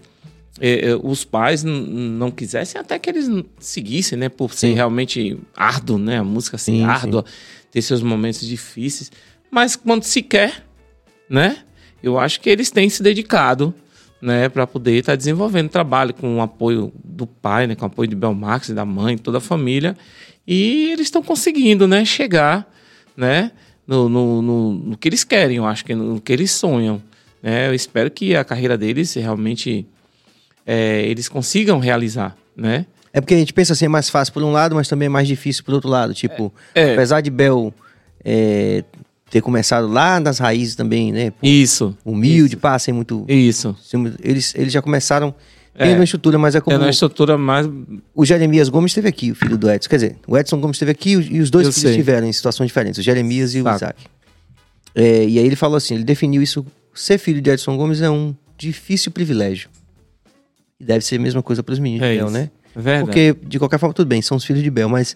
eh, eh, os pais não quisessem até que eles seguissem, né? Por ser Sim. realmente árduo, né? A música assim, Sim, árdua, ter seus momentos difíceis. Mas quando se quer, né? Eu acho que eles têm se dedicado, né, para poder estar desenvolvendo trabalho com o apoio do pai, né, com o apoio de Belmax, da mãe, toda a família, e eles estão conseguindo, né, chegar, né, no, no, no, no que eles querem, eu acho que no que eles sonham, né. Eu espero que a carreira deles realmente é, eles consigam realizar, né. É porque a gente pensa assim, é mais fácil por um lado, mas também é mais difícil por outro lado. Tipo, É. apesar de Bel é, ter começado lá nas raízes também, né? pô, Isso, Humilde, pá, sem muito... isso. sem- Eles, eles já começaram É. uma estrutura, mas é como... É na estrutura mais O Jeremias Gomes esteve aqui, o filho do Edson. Quer dizer, o Edson Gomes esteve aqui e os dois Eu filhos sei. estiveram em situações diferentes, o Jeremias e o. Isaac. É, e aí ele falou assim, ele definiu isso, ser filho de Edson Gomes é um difícil privilégio. E deve ser a mesma coisa para os meninos É de Bel, isso. né? É verdade. Porque, de qualquer forma, tudo bem, são os filhos de Bel, mas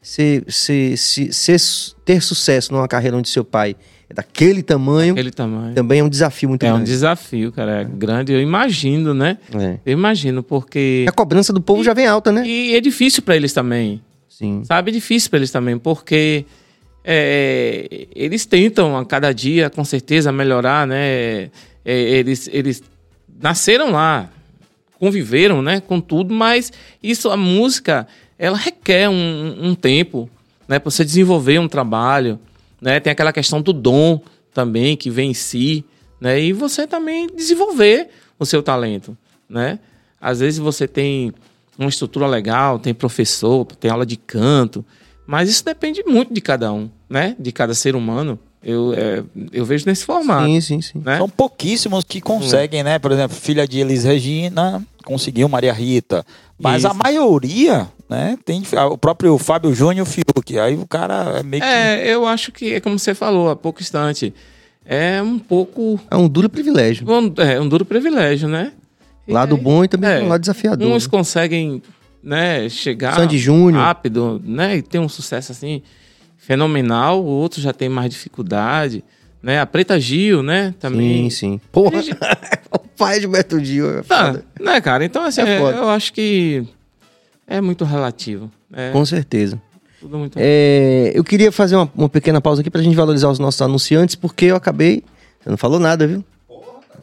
se, se, se, se- ter sucesso numa carreira onde seu pai é daquele tamanho, aquele tamanho. também é um desafio muito É um grande. desafio, cara, é grande. Eu imagino, né? É. Eu imagino, porque. A cobrança do povo já vem alta, né? E é difícil pra eles também. Sim. Sabe? É difícil pra eles também, porque é, eles tentam a cada dia, com certeza, melhorar, né? É, eles, eles nasceram lá, conviveram, né? Com tudo, mas isso, a música, ela requer um, um tempo, né? Pra você desenvolver um trabalho, né? Tem aquela questão do dom também, que vem em si, né? E você também desenvolver o seu talento, né? Às vezes você tem uma estrutura legal, tem professor, tem aula de canto, mas isso depende muito de cada um, né? De cada ser humano. Eu, é, eu vejo nesse formato, Sim, sim, sim. né? São pouquíssimos que conseguem, né? Por exemplo, filha de Elis Regina conseguiu Maria Rita. Mas a Isso. maioria, né? Tem o próprio Fábio Júnior e o Fiuk. Aí o cara é meio que. É, eu acho que é como você falou há pouco instante. É um pouco. É um duro privilégio. um- É um duro privilégio, né? E Lado aí, bom e também é, um lado desafiador. Uns né? conseguem, né, chegar Sandy Júnior. rápido, né, e ter um sucesso assim fenomenal. Outros já tem mais dificuldade, né? A Preta Gil, né, também. Sim, sim. Porra, o pai de Beto Gil é Tá, foda. né, cara? Então, assim, É é- foda. eu acho que é muito relativo. É Com certeza. tudo muito É, eu queria fazer uma, uma pequena pausa aqui pra gente valorizar os nossos anunciantes, porque eu acabei. Você não falou nada, viu?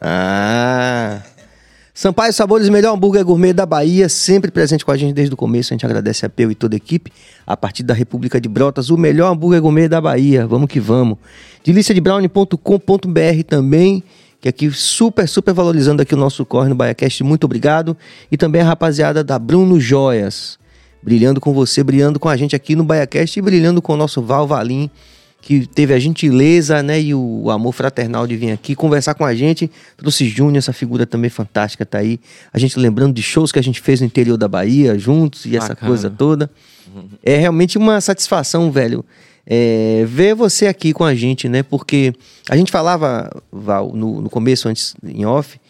Ah. Sampaio Sabores, melhor hambúrguer gourmet da Bahia, sempre presente com a gente desde o começo. A gente agradece a Peu e toda a equipe. A partir da República de Brotas, o melhor hambúrguer gourmet da Bahia. Vamos que vamos. Deliciadebrownie.com.br também, que aqui super, super valorizando aqui o nosso corre no BaiaCast. Muito obrigado. E também a rapaziada da Bruno Joias, brilhando com você, brilhando com a gente aqui no BaiaCast e brilhando com o nosso Val Valim, que teve a gentileza né, e o amor fraternal de vir aqui conversar com a gente. Trouxe Júnior, essa figura também fantástica, tá aí. A gente lembrando de shows que a gente fez no interior da Bahia, juntos, e essa Bacana. coisa toda. É realmente uma satisfação, velho, é, ver você aqui com a gente, né? Porque a gente falava, Val, no, no começo, antes, em off,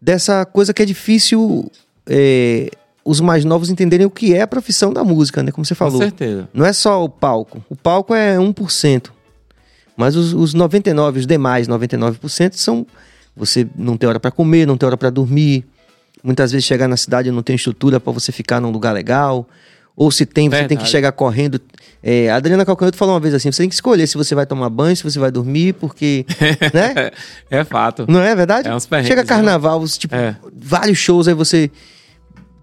dessa coisa que é difícil é, os mais novos entenderem o que é a profissão da música, né? Como você Com falou. certeza. Não é só o palco. O palco é 1%. Mas os, os 99%, os demais 99% são. Você não tem hora para comer, não tem hora para dormir. Muitas vezes chegar na cidade não tem estrutura para você ficar num lugar legal. Ou se tem, você tem que Verdade. chegar correndo. É, a Adriana Calcanhoto falou uma vez assim: você tem que escolher se você vai tomar banho, se você vai dormir, porque. né? É fato. Não é verdade? É uns Chega né? carnaval, você, tipo, É. vários shows, aí você.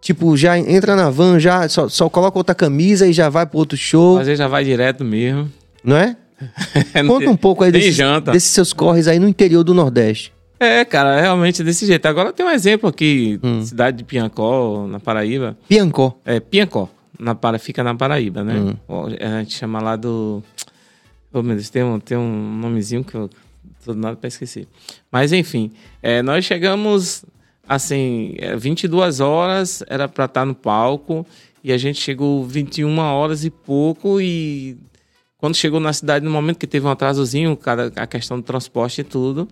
Tipo, já entra na van, já só, só coloca outra camisa e já vai pro outro show, Às vezes já vai direto mesmo. não é? Não Conta um pouco aí desses, desses seus corres aí no interior do Nordeste. É, cara, é realmente desse jeito. Agora tem um exemplo aqui, Hum. cidade de Piancó, na Paraíba. Piancó. É, Piancó, na, Para- fica na Paraíba, né? Hum. Ó, A gente chama lá do... Oh, meu Deus, tem um, tem um nomezinho que eu tô nada pra esquecer. Mas, enfim, é, nós chegamos, assim, é, 22 horas, era pra estar no palco, e a gente chegou 21 horas e pouco, e quando chegou na cidade, no momento que teve um atrasozinho, cada, a questão do transporte e tudo,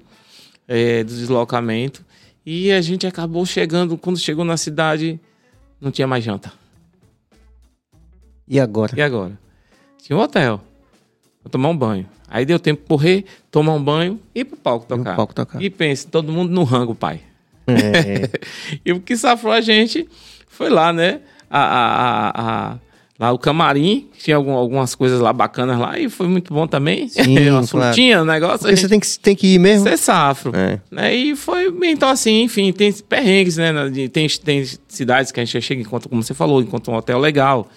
é, do deslocamento, e a gente acabou chegando, quando chegou na cidade, não tinha mais janta. E agora? E agora? Tinha um hotel. Vou tomar um banho. Aí deu tempo de correr, tomar um banho e ir pro palco E o tocar. palco tocar. E pense, todo mundo no rango, pai. É, E o que safrou a gente foi lá, né? A, a- a- lá o camarim, tinha algum- algumas coisas lá bacanas lá e foi muito bom também. Sim, Uma claro. frutinha, um negócio. porque a você gente- tem que, tem que ir mesmo. Ser safro. É. Né? E foi, então assim, enfim, tem perrengues, né? Tem, tem cidades que a gente chega e encontra, como você falou, encontra um hotel legal,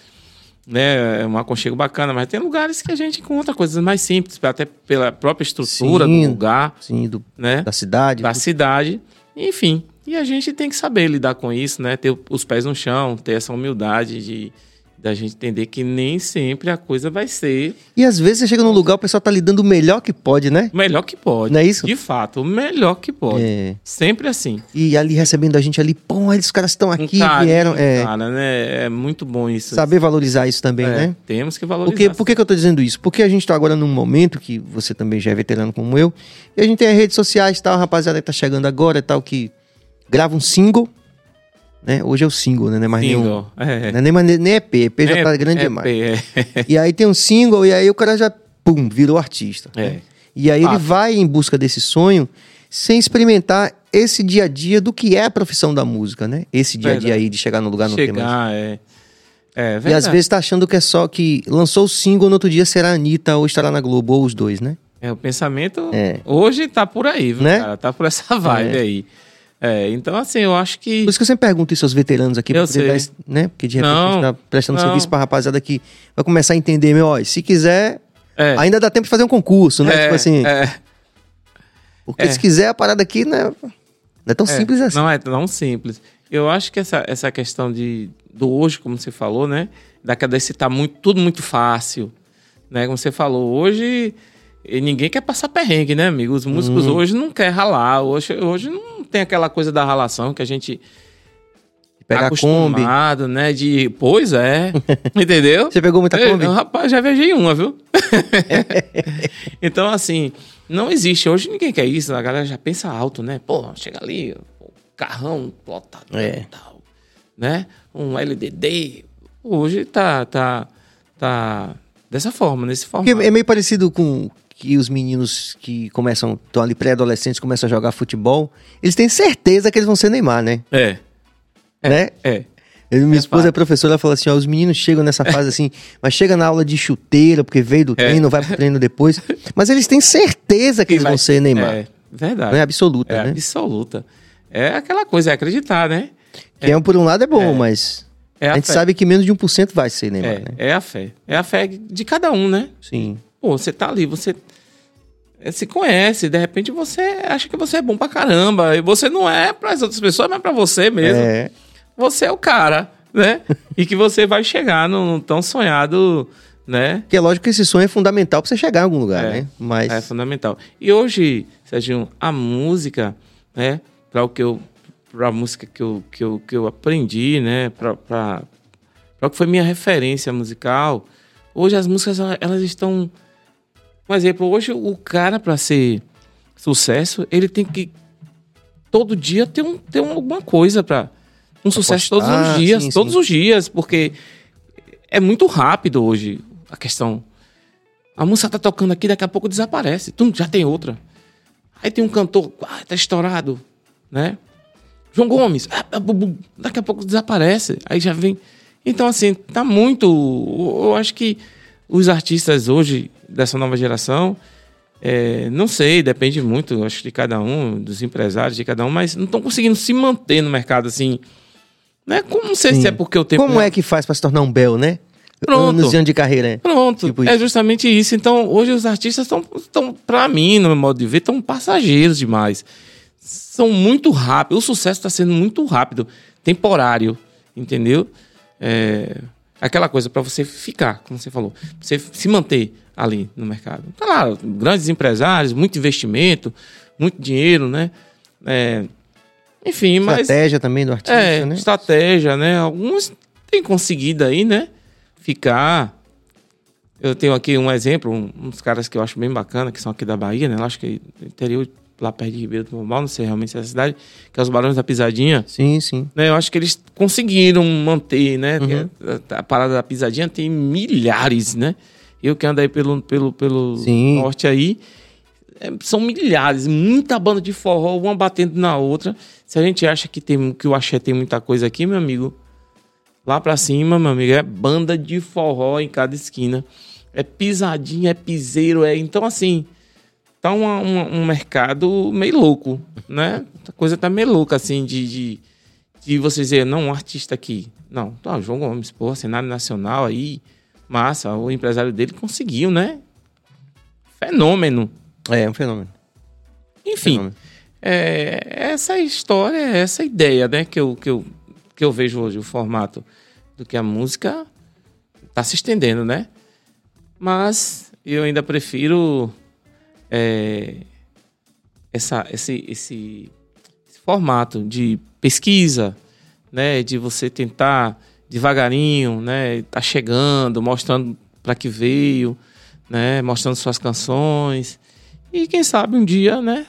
né? É um aconchego bacana, mas tem lugares que a gente encontra coisas mais simples, até pela própria estrutura Sim. do lugar, Sim, do- né? da cidade. Da cidade, enfim. E a gente tem que saber lidar com isso, né? Ter os pés no chão, ter essa humildade de da gente entender que nem sempre a coisa vai ser E às vezes você chega num lugar, o pessoal tá lidando o melhor que pode, né? melhor que pode. Não é isso? De fato, o melhor que pode. É. Sempre assim. E ali recebendo a gente ali, pô, olha, os caras estão Um aqui, carinho, vieram. É, Cara, né? É muito bom isso. saber valorizar isso também, É, né? Temos que valorizar. Porque, por que, que eu tô dizendo isso? Porque a gente tá agora num momento que você também já é veterano como eu, e a gente tem as redes sociais tal, a rapaziada que tá chegando agora e tal, que grava um single, né? Hoje é o single, né? Não é mais nenhum. Single. É. Não é nem, mais- nem EP, EP já É, tá grande é, demais. é. E aí tem um single, e aí o cara já, pum, virou artista. É. né? E aí ele Fato. vai em busca desse sonho sem experimentar esse dia a dia do que é a profissão da música, né? Esse dia a dia aí de chegar no lugar não tem mais. Chegar, é. É, E às vezes tá achando que é só que lançou o single, no outro dia será a Anitta ou estará na Globo, ou os dois, né? É, o pensamento É. hoje tá por aí, viu, Né? cara? Tá por essa vibe É. aí. É, então, assim, eu acho que. Por isso que eu sempre pergunto isso aos veteranos aqui, Eu pra poder dar né? Porque de repente Não, a gente tá prestando não. serviço pra rapaziada que vai começar a entender, meu, ó, se quiser, É, ainda dá tempo de fazer um concurso, né? é, tipo assim, é, porque é. se quiser a parada aqui, né, não é tão é. simples assim. Não é tão simples. Eu acho que essa, essa questão de, do hoje, como você falou, né? Daquela desse tá muito, tudo muito fácil. Né? Como você falou, hoje ninguém quer passar perrengue, né, amigo? Os músicos Hum. hoje não querem ralar. Hoje, hoje não tem aquela coisa da ralação que a gente Pegar tá Kombi. acostumado, né? De, pois é, entendeu? Você pegou muita Ei, Kombi? rapaz, já viajei uma, viu? então, assim, não existe. Hoje ninguém quer isso. A galera já pensa alto, né? Pô, chega ali, o carrão lotado É. tal, né? Um LDD. Hoje tá, tá, tá dessa forma, nesse formato. é meio parecido com que os meninos que começam, estão ali pré-adolescentes, começam a jogar futebol, eles têm certeza que eles vão ser Neymar, né? É, né? é. Eu- minha É esposa fato. é professora, ela fala assim, ó, os meninos chegam nessa fase assim, mas chega na aula de chuteira, porque veio do É. treino, vai pro treino depois, mas eles têm certeza que eles vai- vão ser Neymar. É, verdade. Não é absoluta, É né? absoluta. É aquela coisa, é acreditar, né? Que é, por um lado é bom, É. mas É a, a gente fé. sabe que menos de 1% vai ser Neymar, É, né? é a fé. É a fé de cada um, né? Sim. Pô, você tá ali, você eh, se conhece, de repente você acha que você é bom pra caramba. E você não é pras outras pessoas, mas pra você mesmo. É. Você é o cara, né? e que você vai chegar num tão sonhado, né? Porque é lógico que esse sonho é fundamental pra você chegar em algum lugar, É. né? Mas É fundamental. E hoje, Serginho, a música, né? Para o que eu, para a música que eu, que eu, que eu aprendi, né? Para para o que foi minha referência musical, hoje as músicas ela- elas estão. Por exemplo, hoje o cara, para ser sucesso, ele tem que todo dia ter, um, ter um- alguma coisa para um sucesso todos postar, os dias, sim, todos sim. os dias, porque é muito rápido hoje a questão. A música tá tocando aqui, daqui a pouco desaparece. Tum, já tem outra. Aí tem um cantor, ah, tá estourado, né? João Gomes, ah, ah, bu, bu, daqui a pouco desaparece. Aí já vem. Então, assim, tá muito. Eu acho que os artistas hoje, dessa nova geração, é, não sei, depende muito, acho, de cada um, dos empresários, de cada um, mas não estão conseguindo se manter no mercado assim. Né? Como, não sei Sim. se é porque o tempo. Como é que faz pra se tornar um Bel, né? Pronto. Anos de ano de carreira, né? Pronto, Tipo é isso. justamente isso. Então, hoje os artistas estão, estão para mim, no meu modo de ver, estão passageiros demais. São muito rápidos. O sucesso está sendo muito rápido, temporário, entendeu? É, aquela coisa para você ficar, como você falou, você se manter ali no mercado. Claro, grandes empresários, muito investimento, muito dinheiro, né? É, enfim, mas Estratégia também do artista, é, né? estratégia, né? Alguns têm conseguido aí, né? Ficar. Eu tenho aqui um exemplo, um, uns caras que eu acho bem bacana, que são aqui da Bahia, né? Eu acho que é interior, lá perto de Ribeiro do Pombal, não sei realmente se é a cidade, que é os Barões da Pisadinha. Sim, sim. Né? Eu acho que eles conseguiram manter, né? Uhum. A, a parada da Pisadinha tem milhares, né? Eu que ando aí pelo, pelo, pelo Sim. norte aí, é, são milhares, muita banda de forró, uma batendo na outra. Se a gente acha que, tem, que o axé tem muita coisa aqui, meu amigo, lá pra cima, meu amigo, é banda de forró em cada esquina. É pisadinha, é piseiro, é. Então, assim, tá uma- uma- um mercado meio louco, né? A coisa tá meio louca, assim, de, de, de você dizer, não, um artista aqui. Não, tá, João Gomes, pô, cenário nacional aí, massa, o empresário dele conseguiu, né? Fenômeno. É, um fenômeno. Enfim, Fenômeno. é, essa história, essa ideia, né, que eu, que, eu, que eu vejo hoje, o formato do que a música tá se estendendo, né? Mas eu ainda prefiro é, essa, esse, esse, esse formato de pesquisa, né? De você tentar devagarinho, né? Tá chegando, mostrando para que veio, né? Mostrando suas canções. E quem sabe um dia, né?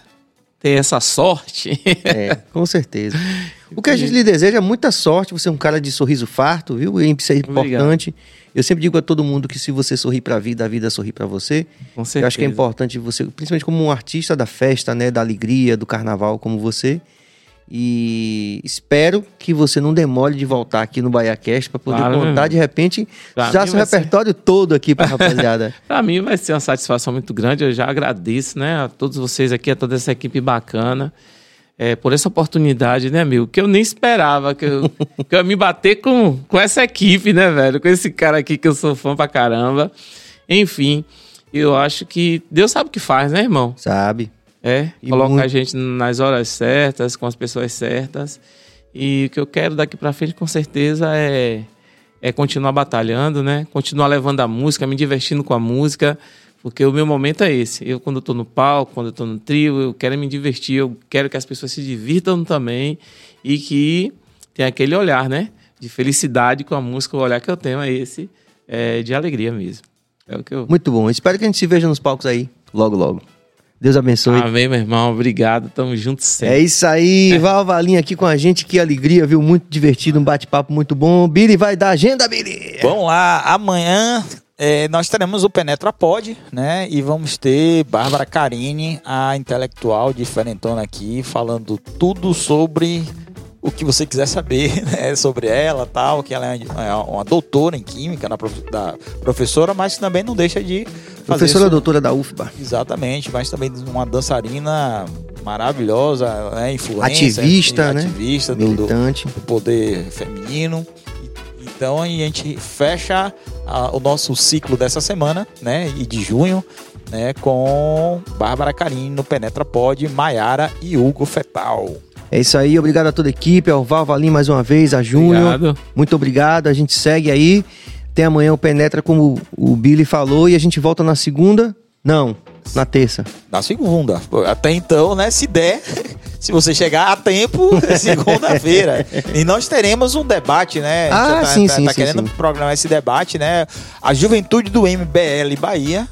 Ter essa sorte. É, com certeza. O que a gente lhe deseja é muita sorte. Você é um cara de sorriso farto, viu? Isso é importante. Eu sempre digo a todo mundo que se você sorrir pra vida, a vida sorri pra você. Com Eu acho que é certeza. importante você, principalmente como um artista da festa, né, da alegria, do carnaval, como você. E espero que você não demore de voltar aqui no BaiaCast para poder Claro, contar de repente Pra já seu vai ser- repertório todo aqui pra rapaziada. Para mim vai ser uma satisfação muito grande. Eu já agradeço, né, a todos vocês aqui, a toda essa equipe bacana, é, por essa oportunidade, né, amigo? Que eu nem esperava que eu, que eu ia me bater com, com essa equipe, né, velho? Com esse cara aqui que eu sou fã pra caramba. Enfim, eu acho que Deus sabe o que faz, né, irmão? Sabe? É, E coloca muito- a gente nas horas certas, com as pessoas certas. E o que eu quero daqui pra frente, com certeza, é, é continuar batalhando, né? Continuar levando a música, me divertindo com a música, porque o meu momento é esse. Eu, quando eu tô no palco, quando eu tô no trio, eu quero me divertir, eu quero que as pessoas se divirtam também e que tenha aquele olhar, né? De felicidade com a música, o olhar que eu tenho é esse, é de alegria mesmo. É o que eu. Muito bom. Espero que a gente se veja nos palcos aí logo, logo. Deus abençoe. Amém, meu irmão. Obrigado. Tamo junto sempre. É isso aí, Val Valinha aqui com a gente, que alegria, viu? Muito divertido, um bate-papo muito bom. Billy vai dar agenda, Billy! Vamos lá, amanhã é, nós teremos o Penetra Pod, né? E vamos ter Bárbara Carini, a intelectual diferentona aqui, falando tudo sobre o que você quiser saber né, sobre ela tal, que ela é é uma doutora em química, na prof- da professora, mas também não deixa de fazer Professora sua- doutora da UFBA. Exatamente, mas também uma dançarina maravilhosa, né, influência, Ativista, né? ativista do, do, Militante. do poder feminino. Então a gente fecha ah, o nosso ciclo dessa semana, né, e de junho, né, com Bárbara Carini no Penetra Pod, Maiara e Hugo Fetal. É isso aí, obrigado a toda a equipe, ao Val Valim mais uma vez, a Júnior. Obrigado. Muito obrigado, a gente segue aí. Até amanhã o Penetra, como o Billy falou, e a gente volta na segunda. Não, Na terça. Na segunda. Até então, né? Se der, se você chegar a tempo, segunda-feira. e nós teremos um debate, né? Ah, já sim, tá, sim, tá sim, querendo sim. programar esse debate, né? A juventude do MBL Bahia.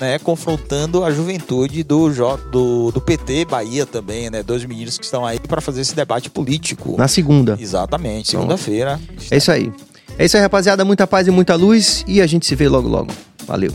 Né, confrontando a juventude do, J- do, do PT Bahia também, né? Dois meninos que estão aí para fazer esse debate político. Na segunda. Exatamente, segunda-feira. É isso aí. É isso aí, rapaziada. Muita paz e muita luz. E a gente se vê logo, logo. Valeu.